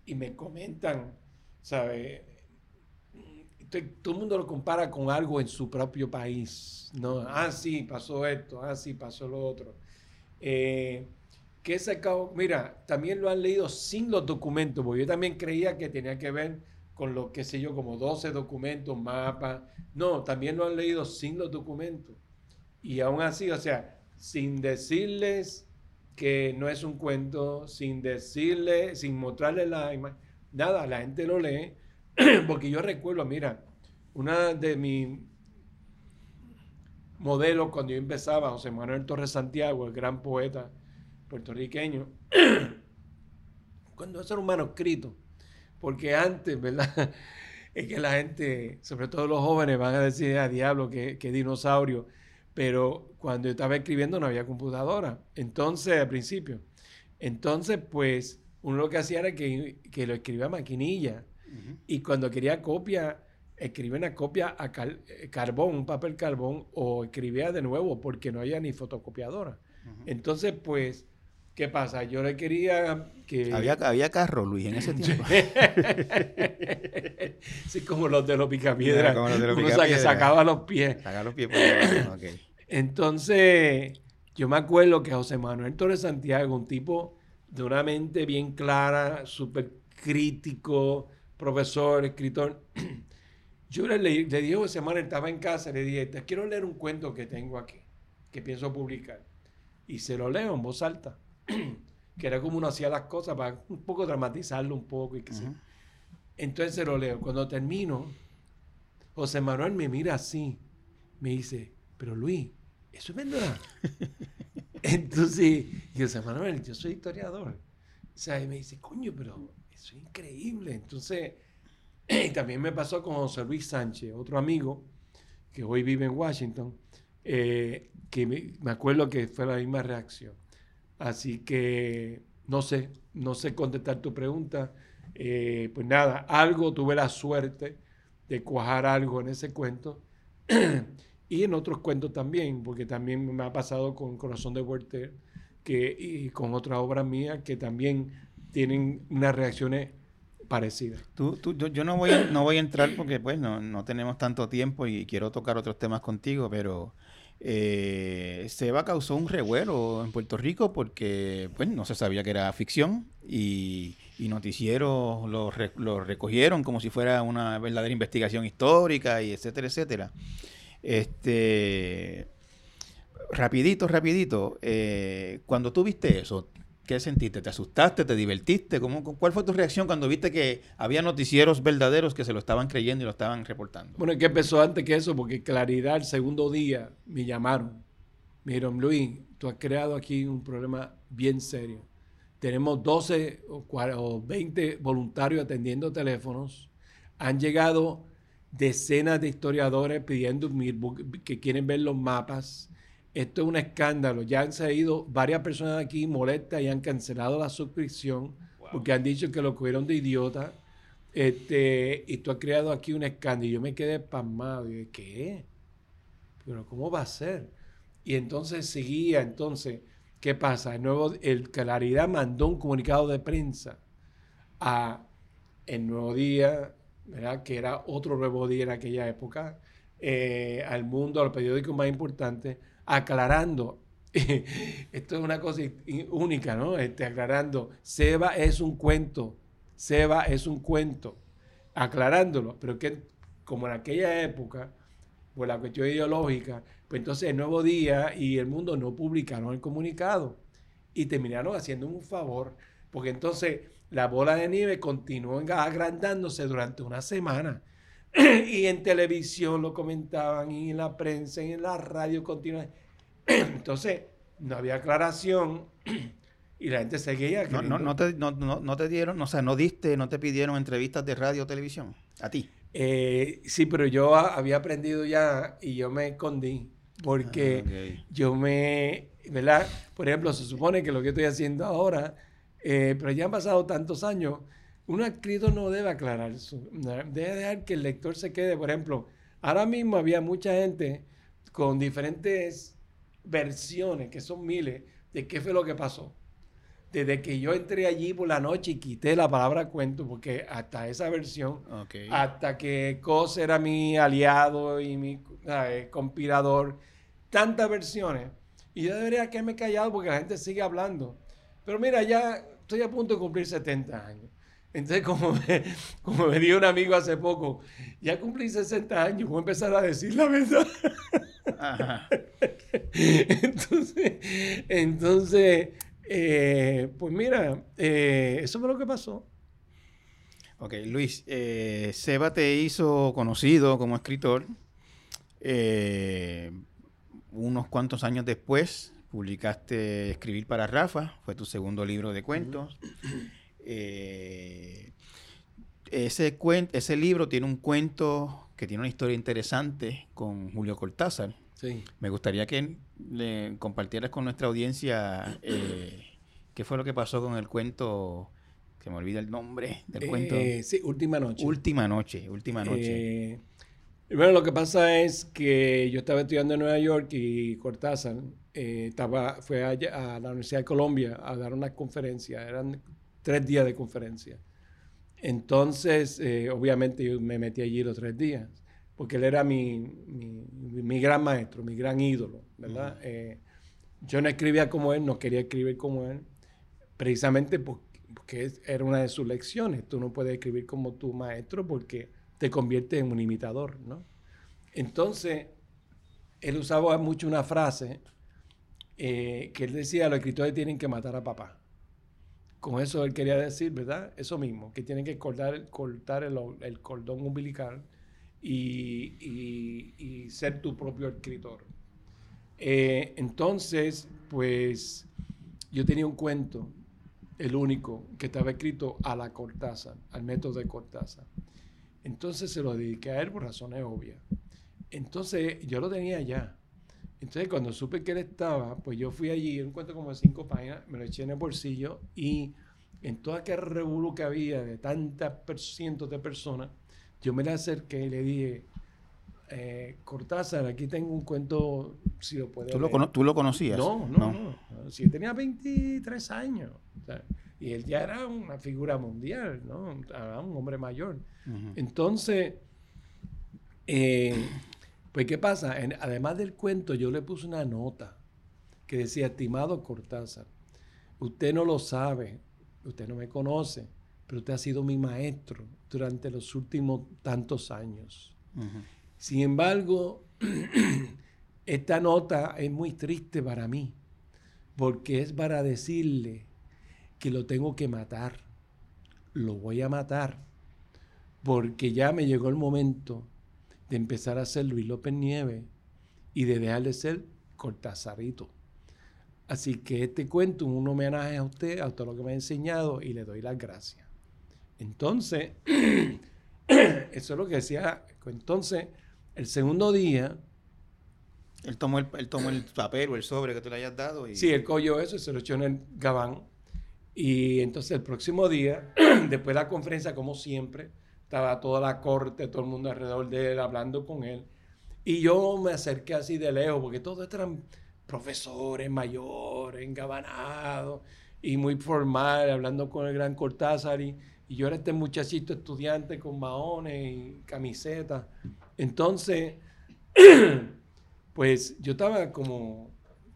me comentan, ¿sabes? Todo el mundo lo compara con algo en su propio país, ¿no? Ah, sí, pasó esto, ah, sí, pasó lo otro. Eh, ¿Qué sacado? Mira, también lo han leído sin los documentos, porque yo también creía que tenía que ver con lo que sé yo, como 12 documentos, mapas. No, también lo han leído sin los documentos. Y aún así, o sea, sin decirles que no es un cuento, sin decirles, sin mostrarles la imagen, nada, la gente lo lee. Porque yo recuerdo, mira, una de mis modelos cuando yo empezaba, José Manuel Torres Santiago, el gran poeta puertorriqueño, cuando eso era un manuscrito, porque antes, ¿verdad? Es que la gente, sobre todo los jóvenes, van a decir a ah, diablo que, dinosaurio. Pero cuando yo estaba escribiendo no había computadora. Entonces, al principio. Entonces, pues, uno lo que hacía era que, lo escribía a maquinilla. Y cuando quería copia, escribía una copia a eh, carbón, un papel carbón, o escribía de nuevo porque no había ni fotocopiadora. Entonces, pues, ¿Qué pasa? Yo le quería que... Había, había carro, Luis, en ese tiempo. sí, como los de los picapiedras. Como los de los picapiedras. que sacaba los pies. Sacaba los pies por okay. Entonces, yo me acuerdo que José Manuel Torres Santiago, un tipo de una mente bien clara, súper crítico, profesor, escritor. Yo le, le, le dije a José Manuel, estaba en casa, le dije, te quiero leer un cuento que tengo aquí, que pienso publicar. Y se lo leo en voz alta. que era como uno hacía las cosas para un poco dramatizarlo un poco y que Entonces se lo leo. Cuando termino, José Manuel me mira así, me dice, pero Luis, eso es verdad. Entonces, José Manuel, yo soy historiador. O sea, y me dice, coño, pero eso es increíble. Entonces, también me pasó con José Luis Sánchez, otro amigo que hoy vive en Washington, eh, que me acuerdo que fue la misma reacción. Así que no sé, no sé contestar tu pregunta. Eh, pues nada, algo tuve la suerte de cuajar algo en ese cuento y en otros cuentos también, porque también me ha pasado con Corazón de Werther que, y con otra obra mía que también tienen unas reacciones parecidas. Tú, tú, yo, no, voy, no voy a entrar porque pues no, no tenemos tanto tiempo y quiero tocar otros temas contigo, pero eh, Seba causó un revuelo en Puerto Rico porque no se sabía que era ficción y, y noticieros lo, lo, recogieron como si fuera una verdadera investigación histórica y etcétera, etcétera. Este, rapidito, rapidito, eh, cuando tú viste eso, ¿qué sentiste? ¿Te asustaste? ¿Te divertiste? ¿Cómo, ¿Cuál fue tu reacción cuando viste que había noticieros verdaderos que se lo estaban creyendo y lo estaban reportando? Bueno, que empezó antes que eso, porque Claridad, el segundo día, me llamaron. Me dijeron, Luis, tú has creado aquí un problema bien serio. Tenemos 12 o 20 voluntarios atendiendo teléfonos. Han llegado decenas de historiadores pidiendo que quieren ver los mapas esto es un escándalo. Ya han salido varias personas aquí molestas y han cancelado la suscripción porque han dicho que lo cogieron de idiota. Este, y tú has creado aquí un escándalo. Y yo me quedé pasmado. Y dije, ¿qué? Pero ¿cómo va a ser? Y entonces seguía. Entonces, ¿qué pasa? Nuevo, el Claridad mandó un comunicado de prensa a El Nuevo Día, ¿verdad? Que era otro Nuevo Día en aquella época. Eh, al mundo, al periódico más importante aclarando. Esto es una cosa única, ¿no? Este, aclarando. Seba es un cuento. Seba es un cuento. Aclarándolo. Pero que como en aquella época, por la cuestión ideológica, pues entonces el Nuevo Día y el Mundo no publicaron el comunicado. Y terminaron haciendo un favor. Porque entonces la bola de nieve continuó agrandándose durante una semana. y en televisión lo comentaban, y en la prensa, y en la radio continua. Entonces, no había aclaración y la gente seguía. No, no, no, te, no, no, te dieron, o sea, no diste, no te pidieron entrevistas de radio o televisión, a ti. Eh, sí, pero yo había aprendido ya y yo me escondí porque ah, yo me, ¿verdad? Por ejemplo, se supone que lo que estoy haciendo ahora, eh, pero ya han pasado tantos años, un escritor no debe aclarar debe dejar que el lector se quede, por ejemplo, ahora mismo había mucha gente con diferentes versiones, que son miles, de qué fue lo que pasó. Desde que yo entré allí por la noche y quité la palabra cuento, porque hasta esa versión, hasta que Cos era mi aliado y mi conspirador, tantas versiones. Y yo debería quedarme callado porque la gente sigue hablando. Pero mira, ya estoy a punto de cumplir 70 años. Entonces, como me, como me dijo un amigo hace poco, ya cumplí 60 años, voy a empezar a decir la verdad. entonces, entonces eh, pues mira, eh, eso fue lo que pasó. Ok, Luis, eh, Seba te hizo conocido como escritor. unos cuantos años después publicaste Escribir para Rafa, fue tu segundo libro de cuentos. Ese, ese libro tiene un cuento que tiene una historia interesante con Julio Cortázar. Me gustaría que le compartieras con nuestra audiencia eh, qué fue lo que pasó con el cuento, que me olvida el nombre del cuento. Eh, sí, Última Noche. Última Noche, Última Noche. Eh, bueno, lo que pasa es que yo estaba estudiando en Nueva York y Cortázar estaba, fue a la Universidad de Colombia a dar una conferencia. Eran tres días de conferencia. Entonces, obviamente yo me metí allí los tres días porque él era mi, mi, gran maestro, mi gran ídolo, ¿verdad? Eh, yo no escribía como él, no quería escribir como él, precisamente porque, era una de sus lecciones. Tú no puedes escribir como tu maestro porque te convierte en un imitador, ¿no? Entonces, él usaba mucho una frase eh, que él decía, los escritores tienen que matar a papá. Con eso él quería decir, ¿verdad? Eso mismo, que tienen que cortar, cortar el, el cordón umbilical y, ser tu propio escritor. Eh, entonces, pues yo tenía un cuento, el único, que estaba escrito a la Cortázar, al método de Cortázar. Entonces se lo dediqué a él por razones obvias. Entonces yo lo tenía ya. Entonces cuando supe que él estaba, pues yo fui allí, un cuento como de cinco páginas, me lo eché en el bolsillo y en toda aquel revuelo que había de tantas cientos de personas, yo me le acerqué y le dije, eh, Cortázar, aquí tengo un cuento, si lo puedes ¿Tú, Lo, ¿Tú lo conocías? No, no, no. Si tenía 23 años. y él ya era una figura mundial, ¿no? Era un hombre mayor. Entonces, eh, Pues, ¿qué pasa? además del cuento, yo le puse una nota que decía, estimado Cortázar, usted no lo sabe, usted no me conoce, pero usted ha sido mi maestro durante los últimos tantos años. Sin embargo, esta nota es muy triste para mí, porque es para decirle que lo tengo que matar, lo voy a matar, porque ya me llegó el momento de empezar a ser Luis López Nieves y de dejar de ser Cortázarito. Así que este cuento es un homenaje a usted, a todo lo que me ha enseñado y le doy las gracias. Entonces, eso es lo que decía. Entonces, el segundo día... Él tomó el, tomó el papel o el sobre que te le hayas dado. Y... Sí, él cogió eso y se lo echó en el gabán. Y entonces el próximo día, después de la conferencia, como siempre, estaba toda la corte, todo el mundo alrededor de él, hablando con él. Y yo me acerqué así de lejos, porque todos eran profesores mayores, engabanados y muy formal, hablando con el gran Cortázar. Y, yo era este muchachito estudiante con maones y camisetas. Entonces, pues yo estaba como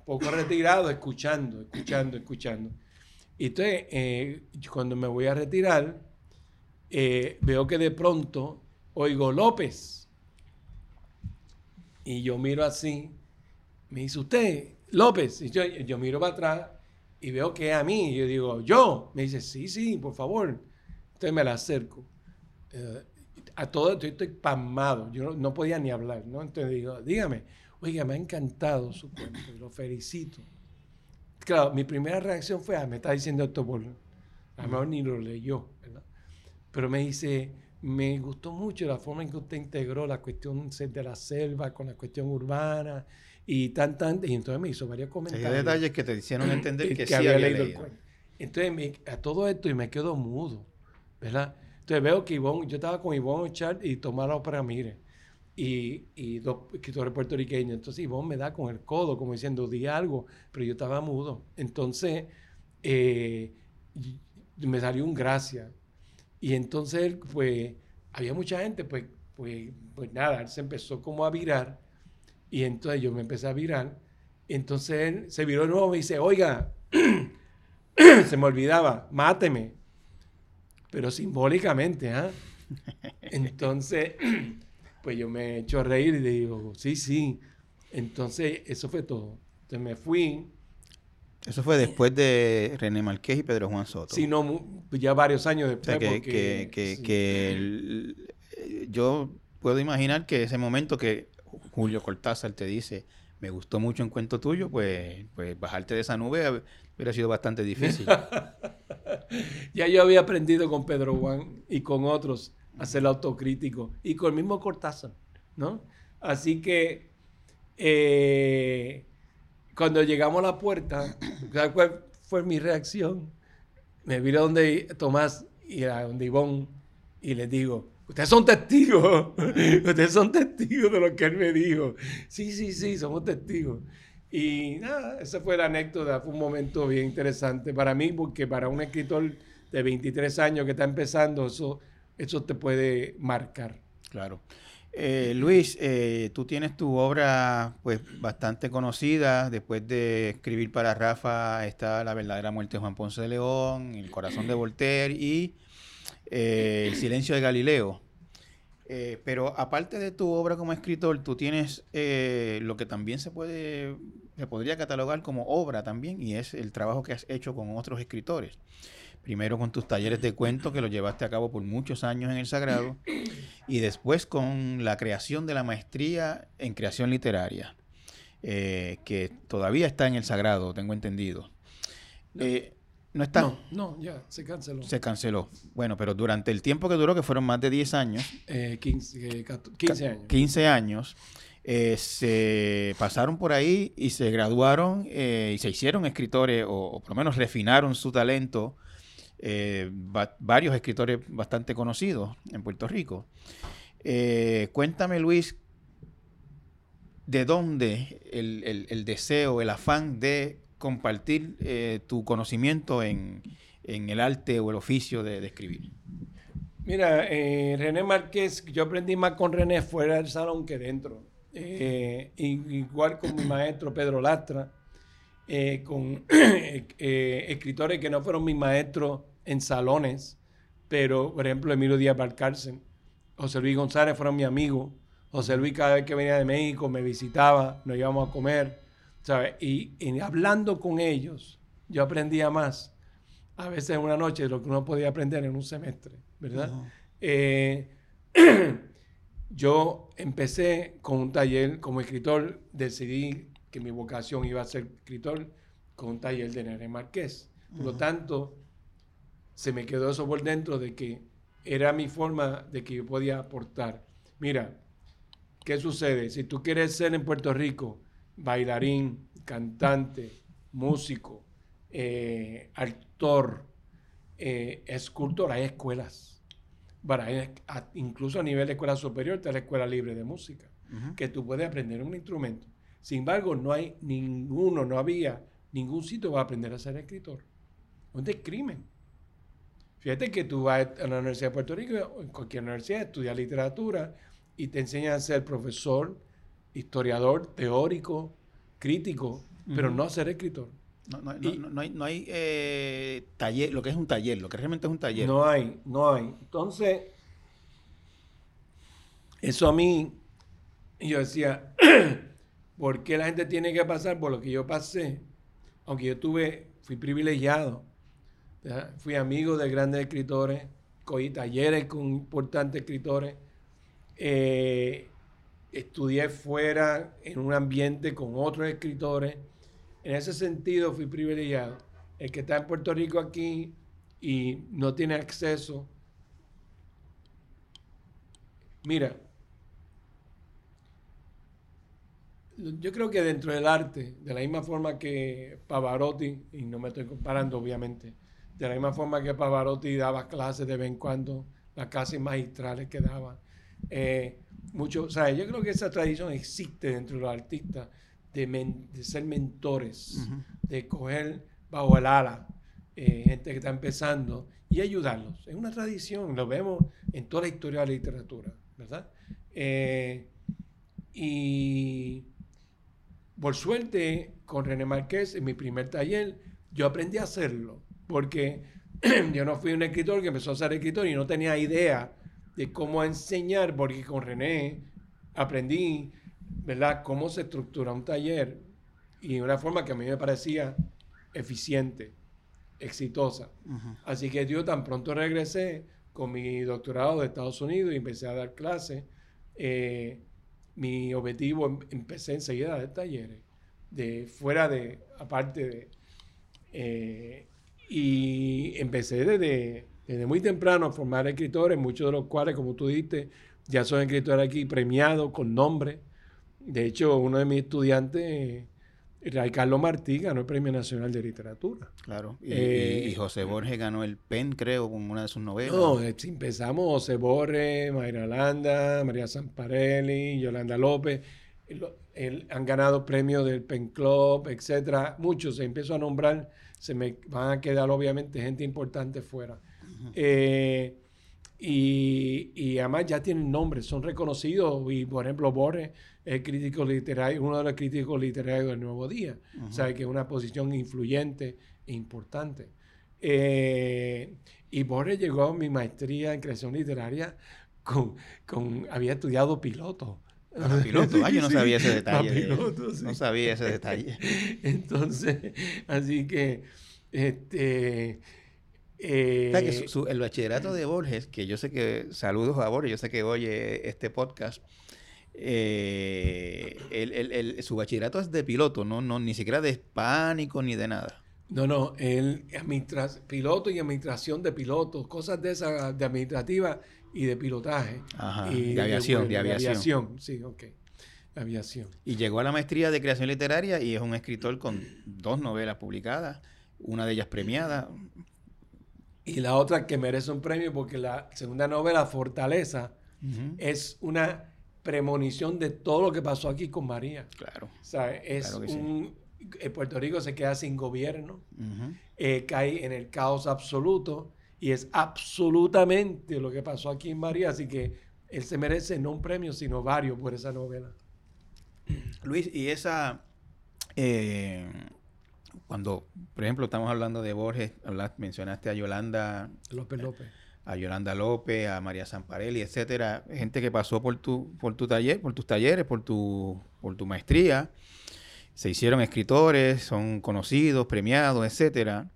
poco retirado, escuchando, escuchando, escuchando. Y entonces, eh, cuando me voy a retirar, eh, veo que de pronto oigo López. Y yo miro así, me dice usted, López. Y yo, miro para atrás y veo que es a mí. Y yo digo, ¿yo? Me dice, sí, sí, por favor. Entonces me la acerco. Eh, a todo esto estoy pasmado. Yo no, podía ni hablar, ¿no? Entonces digo, dígame, oiga, me ha encantado su cuento, lo felicito. Claro, mi primera reacción fue, ah, me está diciendo esto por... A lo mejor ni lo leyó, ¿verdad? Pero me dice, me gustó mucho la forma en que usted integró la cuestión de la selva con la cuestión urbana y tan, tan, y entonces me hizo varios comentarios. Hay detalles que te hicieron entender que, sí había, leído, el cuento. Entonces, a todo esto y me quedo mudo, ¿verdad? Entonces veo que Ivonne, yo estaba con Ivonne Char y Tomás López Ramírez y, y dos escritores puertorriqueños. Entonces Ivonne me da con el codo, como diciendo, di algo, pero yo estaba mudo. Entonces, eh, me salió un gracia. Y entonces pues, había mucha gente, pues, pues, pues nada, él se empezó como a virar. Y entonces yo me empecé a virar. Entonces él se viró de nuevo y me dice, oiga, se me olvidaba, máteme. Pero simbólicamente, ¿ah? Entonces, pues yo me echo a reír y le digo, sí, sí. Entonces, eso fue todo. Entonces me fui eso fue después de René Marqués y Pedro Juan Soto. Sí, no, ya varios años después. que, yo puedo imaginar que ese momento que Julio Cortázar te dice, me gustó mucho un cuento tuyo, pues, pues bajarte de esa nube hubiera sido bastante difícil. ya yo había aprendido con Pedro Juan y con otros a ser autocrítico y con el mismo Cortázar, ¿no? Así que... Eh, cuando llegamos a la puerta, ¿sabes cuál fue mi reacción? Me vi a donde Tomás y a donde Ivonne y les digo, ustedes son testigos, ustedes son testigos de lo que él me dijo. Sí, sí, sí, somos testigos. Y nada, esa fue la anécdota, fue un momento bien interesante para mí, porque para un escritor de 23 años que está empezando, eso, eso te puede marcar. Claro. Eh, Luis, eh, tú tienes tu obra pues bastante conocida. Después de escribir para Rafa está La verdadera muerte de Juan Ponce de León, El corazón de Voltaire y eh, El silencio de Galileo. pero aparte de tu obra como escritor, tú tienes lo que también se puede, se podría catalogar como obra también, y es el trabajo que has hecho con otros escritores primero con tus talleres de cuento que lo llevaste a cabo por muchos años en el Sagrado y después con la creación de la maestría en creación literaria, eh, que todavía está en el Sagrado, tengo entendido. Eh, no está. No, ya, se canceló. Se canceló. Bueno, pero durante el tiempo que duró, que fueron más de 10 años. 15, eh, 15, años. 15 años. se pasaron por ahí y se graduaron y se hicieron escritores, o, o, por lo menos refinaron su talento eh, varios escritores bastante conocidos en Puerto Rico. Eh, cuéntame, Luis, de dónde el, deseo, el afán de compartir eh, tu conocimiento en, el arte o el oficio de, escribir. Mira, René Márquez, yo aprendí más con René fuera del salón que dentro. igual con mi maestro Pedro Lastra, eh, con eh, escritores que no fueron mis maestros en salones, pero por ejemplo Emilio Díaz Balcárcel, José Luis González fueron mi amigo. José Luis cada vez que venía de México me visitaba, nos íbamos a comer, ¿sabes? Y, hablando con ellos, yo aprendía más, a veces en una noche, de lo que uno podía aprender en un semestre, ¿verdad? yo empecé con un taller como escritor, decidí que mi vocación iba a ser escritor con un taller de Nere Marqués. Por lo tanto, se me quedó eso por dentro de que era mi forma de que yo podía aportar. Mira, ¿qué sucede? Si tú quieres ser en Puerto Rico bailarín, cantante, músico, eh, actor, eh, escultor, hay escuelas incluso a nivel de escuela superior está la escuela libre de música, que tú puedes aprender un instrumento. Sin embargo, no hay ninguno, no había ningún sitio para aprender a ser escritor. ¿Dónde es crimen? Fíjate que tú vas a la Universidad de Puerto Rico en cualquier universidad, estudias literatura y te enseñan a ser profesor, historiador, teórico, crítico, pero no a ser escritor. No, no, no, no, hay, no hay eh, taller, lo que es un taller, lo que realmente es un taller. No hay, no hay. Entonces, eso a mí, yo decía, ¿por qué la gente tiene que pasar por lo que yo pasé? Aunque yo tuve, fui privilegiado, fui amigo de grandes escritores, cogí talleres con importantes escritores, eh, estudié fuera en un ambiente con otros escritores en ese sentido fui privilegiado. El que está en Puerto Rico aquí y no tiene acceso. Mira, yo creo que dentro del arte, de la misma forma que Pavarotti, y no me estoy comparando obviamente, de la misma forma que Pavarotti daba clases de vez en cuando, las clases magistrales que daba, eh, mucho, o sea, yo creo que esa tradición existe dentro de los artistas de, ser mentores, de coger bajo el ala eh, gente que está empezando y ayudarlos. Es una tradición, lo vemos en toda la historia de la literatura, ¿verdad? Eh, y por suerte, con René Márquez, en mi primer taller, yo aprendí a hacerlo, porque yo no fui un escritor que empezó a ser escritor y no tenía idea de cómo enseñar, porque con René aprendí ¿verdad? Cómo se estructura un taller y de una forma que a mí me parecía eficiente, exitosa. Así que yo tan pronto regresé con mi doctorado de Estados Unidos y empecé a dar clases. Eh, mi objetivo, em, empecé enseguida a dar talleres, de fuera de, aparte de... Eh, y empecé desde, desde muy temprano a formar escritores, muchos de los cuales, como tú dijiste, ya son escritores aquí premiados con nombre. De hecho, uno de mis estudiantes, era Carlos Martí, ganó el Premio Nacional de Literatura. Claro. Y, eh, José Borges ganó el PEN, creo, con una de sus novelas. No, eh, empezamos José Borges, Mayra Landa, María Zamparelli, Yolanda López. han ganado premios del PEN Club, etcétera. Muchos, se empezó a nombrar, se me van a quedar obviamente gente importante fuera. eh, y, y, además ya tienen nombres, son reconocidos. Y por ejemplo, Borges es crítico literario, uno de los críticos literarios del Nuevo Día. O sea, que es una posición influyente e importante. Eh, y Borges llegó a mi maestría en creación literaria con, con había estudiado piloto. Ah, piloto, ah, yo no sabía ese detalle. No sabía ese detalle. Entonces, así que, este, eh, el bachillerato de Borges, que yo sé que, saludos a Borges, yo sé que oye este podcast, eh, el, su bachillerato es de piloto, no, no ni siquiera de pánico ni de nada. No, no, el piloto y administración de pilotos, cosas de esas, de administrativa y de pilotaje. y de aviación, de, aviación. sí, ok. Aviación. Y llegó a la maestría de creación literaria y es un escritor con dos novelas publicadas, una de ellas premiada, y la otra que merece un premio porque la segunda novela, Fortaleza, es una premonición de todo lo que pasó aquí con María. Claro. O sea, es un... Eh, Puerto Rico se queda sin gobierno, eh, cae en el caos absoluto y es absolutamente lo que pasó aquí en María. Así que él se merece no un premio, sino varios por esa novela. Luis, y esa, eh, cuando, por ejemplo, estamos hablando de Borges, mencionaste a Yolanda López López. A Yolanda López, a María Zamparelli, etcétera, gente que pasó por tu, por tu taller, por tus talleres, por tu, por tu maestría, se hicieron escritores, son conocidos, premiados, etcétera.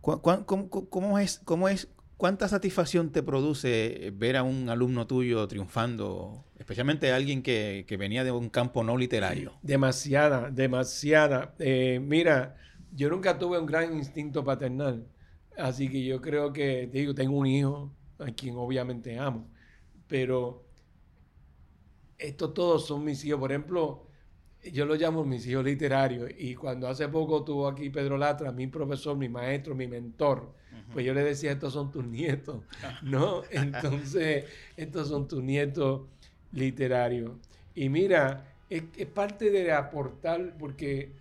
¿Cómo, es, cómo es, cuánta satisfacción te produce ver a un alumno tuyo triunfando, especialmente alguien que, venía de un campo no literario? Demasiada, demasiada. Eh, mira, yo nunca tuve un gran instinto paternal, así que yo creo que, digo, tengo un hijo a quien obviamente amo, pero estos todos son mis hijos. Por ejemplo, yo lo llamo mis hijos literarios. Y cuando hace poco tuvo aquí Pedro Latra, mi profesor, mi maestro, mi mentor, pues yo le decía, estos son tus nietos, ¿no? Entonces, estos son tus nietos literarios. Y mira, es, parte de aportar, porque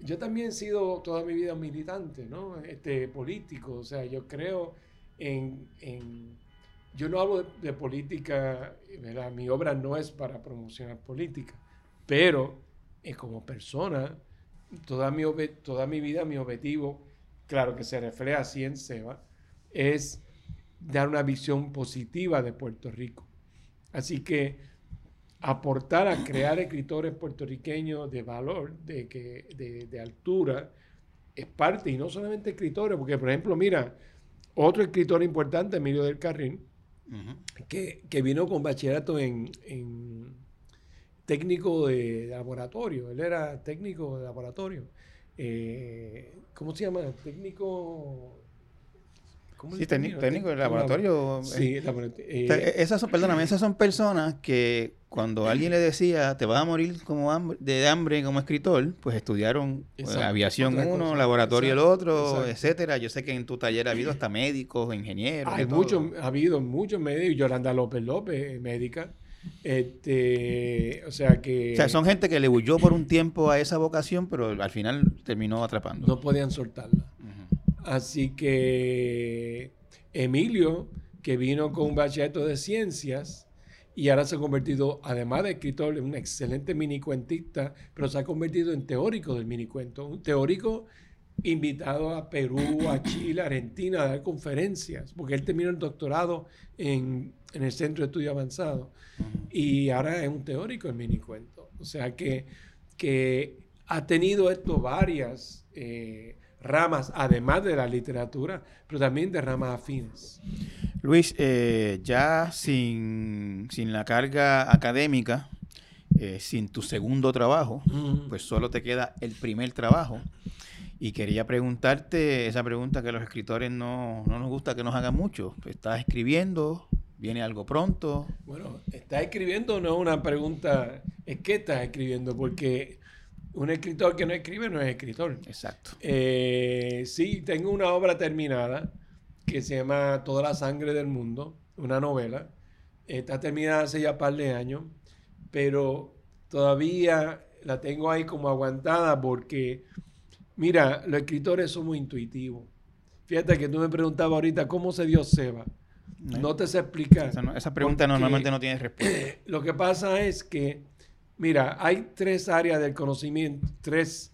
yo también he sido toda mi vida militante, ¿no? Este, político, o sea, yo creo en... yo no hablo de, política, ¿verdad? mi obra no es para promocionar política, pero como persona, toda mi, toda mi vida, mi objetivo, claro que se refleja así en Seba, es dar una visión positiva de Puerto Rico. Así que aportar a crear escritores puertorriqueños de valor, de, que, de, altura, es parte, y no solamente escritores, porque por ejemplo, mira, otro escritor importante, Emilio del Carril, que, vino con bachillerato en técnico de laboratorio, él era técnico de laboratorio. Eh, ¿Cómo se llama? Técnico... ¿cómo sí, técnico, técnico de laboratorio. Sí, eh, eh, esas son, perdóname, esas son personas que cuando alguien le decía te vas a morir como de hambre como escritor, pues estudiaron aviación uno, laboratorio el otro, etcétera. Yo sé que en tu taller ha habido hasta médicos, ingenieros. Hay muchos, ha habido muchos médicos. Yolanda López López, médica. Este, o sea que. O sea, son gente que le huyó por un tiempo a esa vocación, pero al final terminó atrapando. No podían soltarla. Así que Emilio, que vino con un bachillerato de ciencias y ahora se ha convertido, además de escritor, en un excelente minicuentista, pero se ha convertido en teórico del minicuento. Un teórico invitado a Perú, a Chile, a Argentina a dar conferencias, porque él terminó el doctorado en, el Centro de Estudio Avanzado y ahora es un teórico en minicuento. O sea que, que ha tenido esto varias eh, ramas, además de la literatura, pero también de ramas afines. Luis, eh, ya sin, la carga académica, eh, sin tu segundo trabajo, pues solo te queda el primer trabajo. Y quería preguntarte esa pregunta que a los escritores no, nos gusta que nos hagan mucho. ¿Estás escribiendo? ¿Viene algo pronto? Bueno, ¿estás escribiendo no es una pregunta? Es que estás escribiendo, porque un escritor que no escribe no es escritor. Exacto. Eh, sí, tengo una obra terminada que se llama Toda la sangre del mundo, una novela. Está terminada hace ya un par de años, pero todavía la tengo ahí como aguantada porque Mira, los escritores somos intuitivos. Fíjate que tú me preguntabas ahorita cómo se dio Seba. No te sé explicar. Esa, pregunta normalmente no tiene respuesta. Lo que pasa es que, mira, hay tres áreas del conocimiento, tres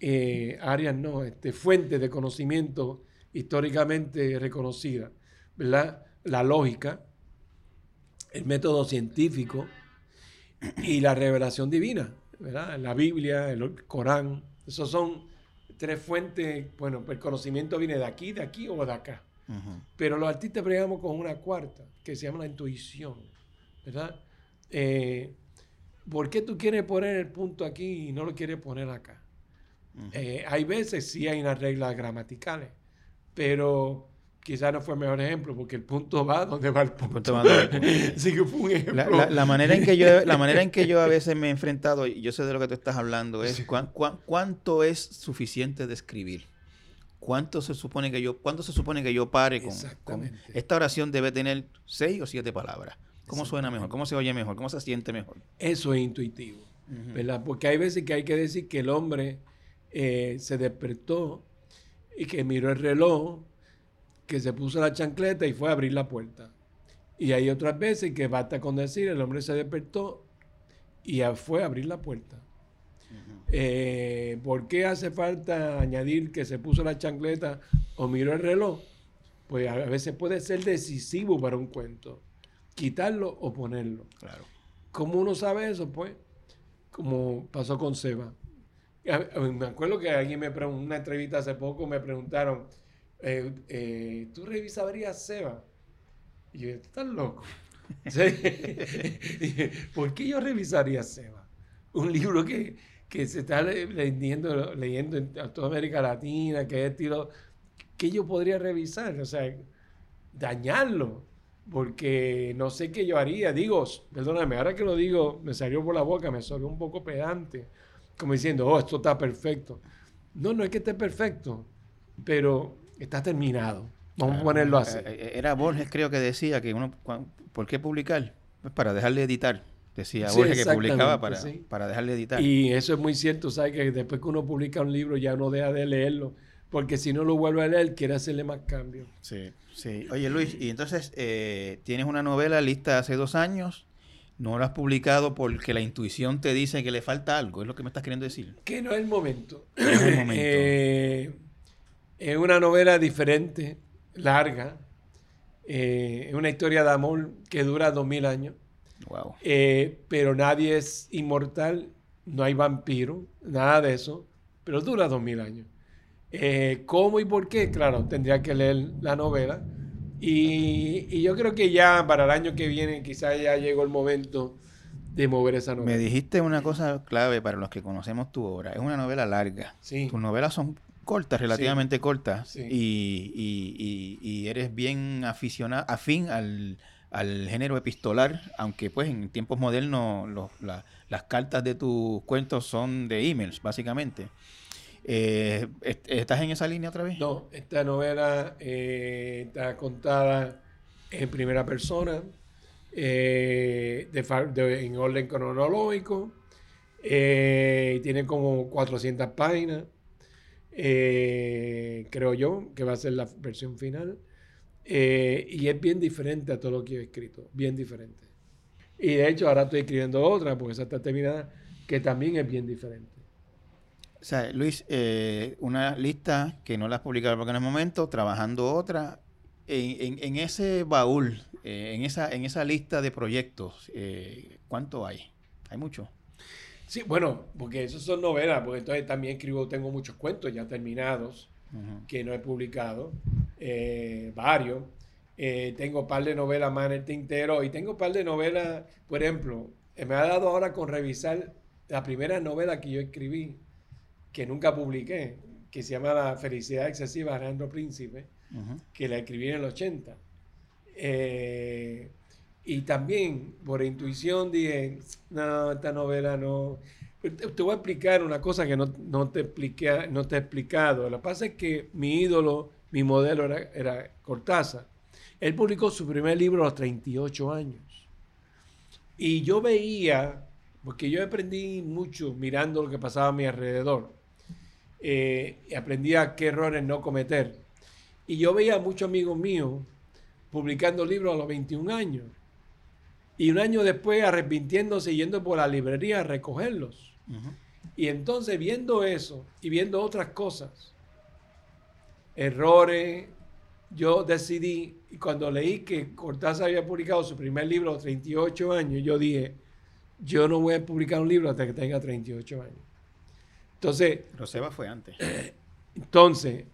eh, áreas, no, este, fuentes de conocimiento históricamente reconocidas, ¿verdad? La lógica, el método científico y la revelación divina, ¿verdad? La Biblia, el Corán, esos son tres fuentes. Bueno, el conocimiento viene de aquí, de aquí o de acá. Pero los artistas bregamos con una cuarta, que se llama la intuición. ¿Verdad? Eh, ¿Por qué tú quieres poner el punto aquí y no lo quieres poner acá? Eh, hay veces sí hay unas reglas gramaticales, pero quizás no fue el mejor ejemplo, porque el punto va donde va el punto. sí que fue un ejemplo. La, manera en que yo, la manera en que yo a veces me he enfrentado, y yo sé de lo que tú estás hablando, es cuánto es suficiente de escribir. ¿Cuánto se supone que yo, cuánto se supone que yo pare con, esta oración debe tener seis o siete palabras? ¿Cómo suena mejor? ¿Cómo se oye mejor? ¿Cómo se siente mejor? Eso es intuitivo, ¿verdad? Porque hay veces que hay que decir que el hombre eh, se despertó y que miró el reloj que se puso la chancleta y fue a abrir la puerta. Y hay otras veces que basta con decir, el hombre se despertó y fue abrir la puerta. Eh, ¿Por qué hace falta añadir que se puso la chancleta o miró el reloj? Pues a veces puede ser decisivo para un cuento. Quitarlo o ponerlo. Claro. ¿Cómo uno sabe eso? Pues, como pasó con Seba. Me acuerdo que alguien me preguntó, una entrevista hace poco, me preguntaron, eh, eh, ¿tú revisarías Seba? Y yo, ¿estás loco? ¿Por qué yo revisaría Seba? Un libro que, se está leyendo, leyendo en toda América Latina, que es estilo, que yo podría revisar? O sea, dañarlo, porque no sé qué yo haría. Digo, perdóname, ahora que lo digo, me salió por la boca, me salió un poco pedante, como diciendo, oh, esto está perfecto. No, no es que esté perfecto, pero está terminado. Vamos a ponerlo así. Eh, eh, era Borges, creo que decía que uno, ¿por qué publicar? Pues para dejarle editar. Decía Borges que publicaba para, para dejarle editar. Y eso es muy cierto, ¿sabes? Que después que uno publica un libro ya no deja de leerlo, porque si no lo vuelve a leer, quiere hacerle más cambios. Sí, sí. Oye, Luis, y entonces eh, tienes una novela lista hace dos años, no la has publicado porque la intuición te dice que le falta algo, es lo que me estás queriendo decir. Que no es el momento. es el momento. es una novela diferente larga. Eh, es una historia de amor que dura dos mil años. Eh, pero nadie es inmortal, no hay vampiro, nada de eso, pero dura dos mil años. Eh, ¿Cómo y por qué? Claro, tendría que leer la novela. Y, yo creo que ya para el año que viene quizás ya llegó el momento de mover esa novela. Me dijiste una cosa clave para los que conocemos tu obra. Es una novela larga. Sí. Tus novelas son cortas, relativamente cortas, y, eres bien aficionado, afín al, género epistolar, aunque pues en tiempos modernos las cartas de tus cuentos son de emails, básicamente. Eh, ¿Estás en esa línea otra vez? No, esta novela eh, está contada en primera persona, eh, en orden cronológico, tiene como 400 páginas. Creo yo, que va a ser la versión final. Eh, y es bien diferente a todo lo que yo he escrito, bien diferente. Y de hecho ahora estoy escribiendo otra, porque esa está terminada, que también es bien diferente. O sea, Luis, eh, una lista que no la has publicado porque en el momento, trabajando otra, en, ese baúl, en, esa, en esa lista de proyectos, ¿cuánto hay? ¿Hay mucho? Sí, bueno, porque eso son novelas, porque entonces también escribo, tengo muchos cuentos ya terminados que no he publicado, eh, varios. Eh, tengo un par de novelas más en el tintero y tengo un par de novelas, por ejemplo, eh, me ha dado ahora con revisar la primera novela que yo escribí, que nunca publiqué, que se llama La felicidad excesiva de Alejandro Príncipe, que la escribí en el 80. Y también, por intuición, dije, no, esta novela no... Te voy a explicar una cosa que no, te, expliqué, no te he explicado. Lo que pasa es que mi ídolo, mi modelo era, era Cortázar. Él publicó su primer libro a los 38 años. Y yo veía, porque yo aprendí mucho mirando lo que pasaba a mi alrededor, eh, y aprendía qué errores no cometer. Y yo veía a muchos amigos míos publicando libros a los 21 años y un año después arrepintiéndose yendo por la librería a recogerlos. Y entonces viendo eso y viendo otras cosas, errores, yo decidí, y cuando leí que Cortázar había publicado su primer libro a los 38 años, yo dije, yo no voy a publicar un libro hasta que tenga 38 años. Entonces... Roseba fue antes. Entonces,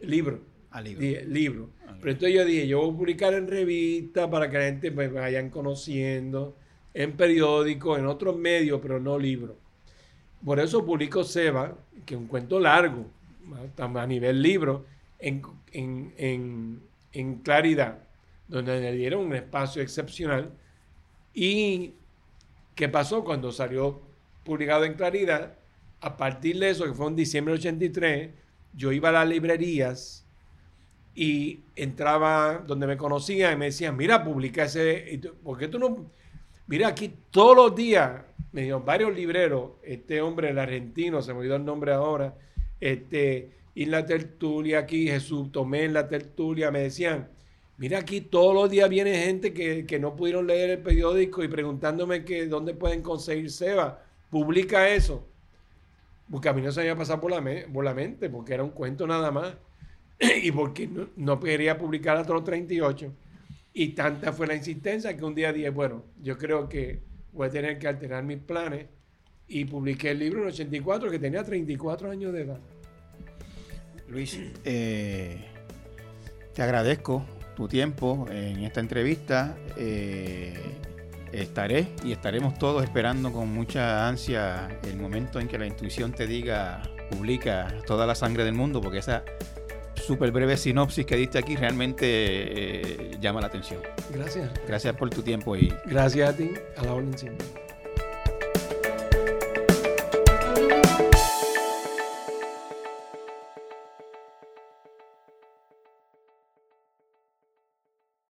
libro. Libro. libro. Pero entonces yo dije, yo voy a publicar en revista para que la gente me vayan conociendo, en periódicos, en otros medios, pero no libro. Por eso publico Seba, que es un cuento largo, a nivel libro, en, en claridad, donde le dieron un espacio excepcional. ¿Y qué pasó cuando salió publicado en claridad? A partir de eso, que fue en diciembre del 83, yo iba a las librerías y entraba donde me conocían y me decían, mira, publica ese, ¿por qué tú no? Mira, aquí todos los días, me dijeron varios libreros, este hombre, el argentino, se me olvidó el nombre ahora, este, y la tertulia aquí, Jesús Tomé en la tertulia, me decían, Mira, aquí todos los días viene gente que, no pudieron leer el periódico y preguntándome que dónde pueden conseguir Seba. Publica eso. Porque a mí no se me había pasado por la, por la mente, porque era un cuento nada más. y porque no, quería publicar hasta los 38. Y tanta fue la insistencia que un día dije, bueno, yo creo que voy a tener que alterar mis planes. Y publiqué el libro en 84, que tenía 34 años de edad. Luis, eh, te agradezco tu tiempo en esta entrevista. Eh, estaré y estaremos todos esperando con mucha ansia el momento en que la intuición te diga, publica toda la sangre del mundo, porque esa súper breve sinopsis que diste aquí realmente eh, llama la atención. Gracias. Gracias por tu tiempo y... Gracias a ti, a la orden siempre.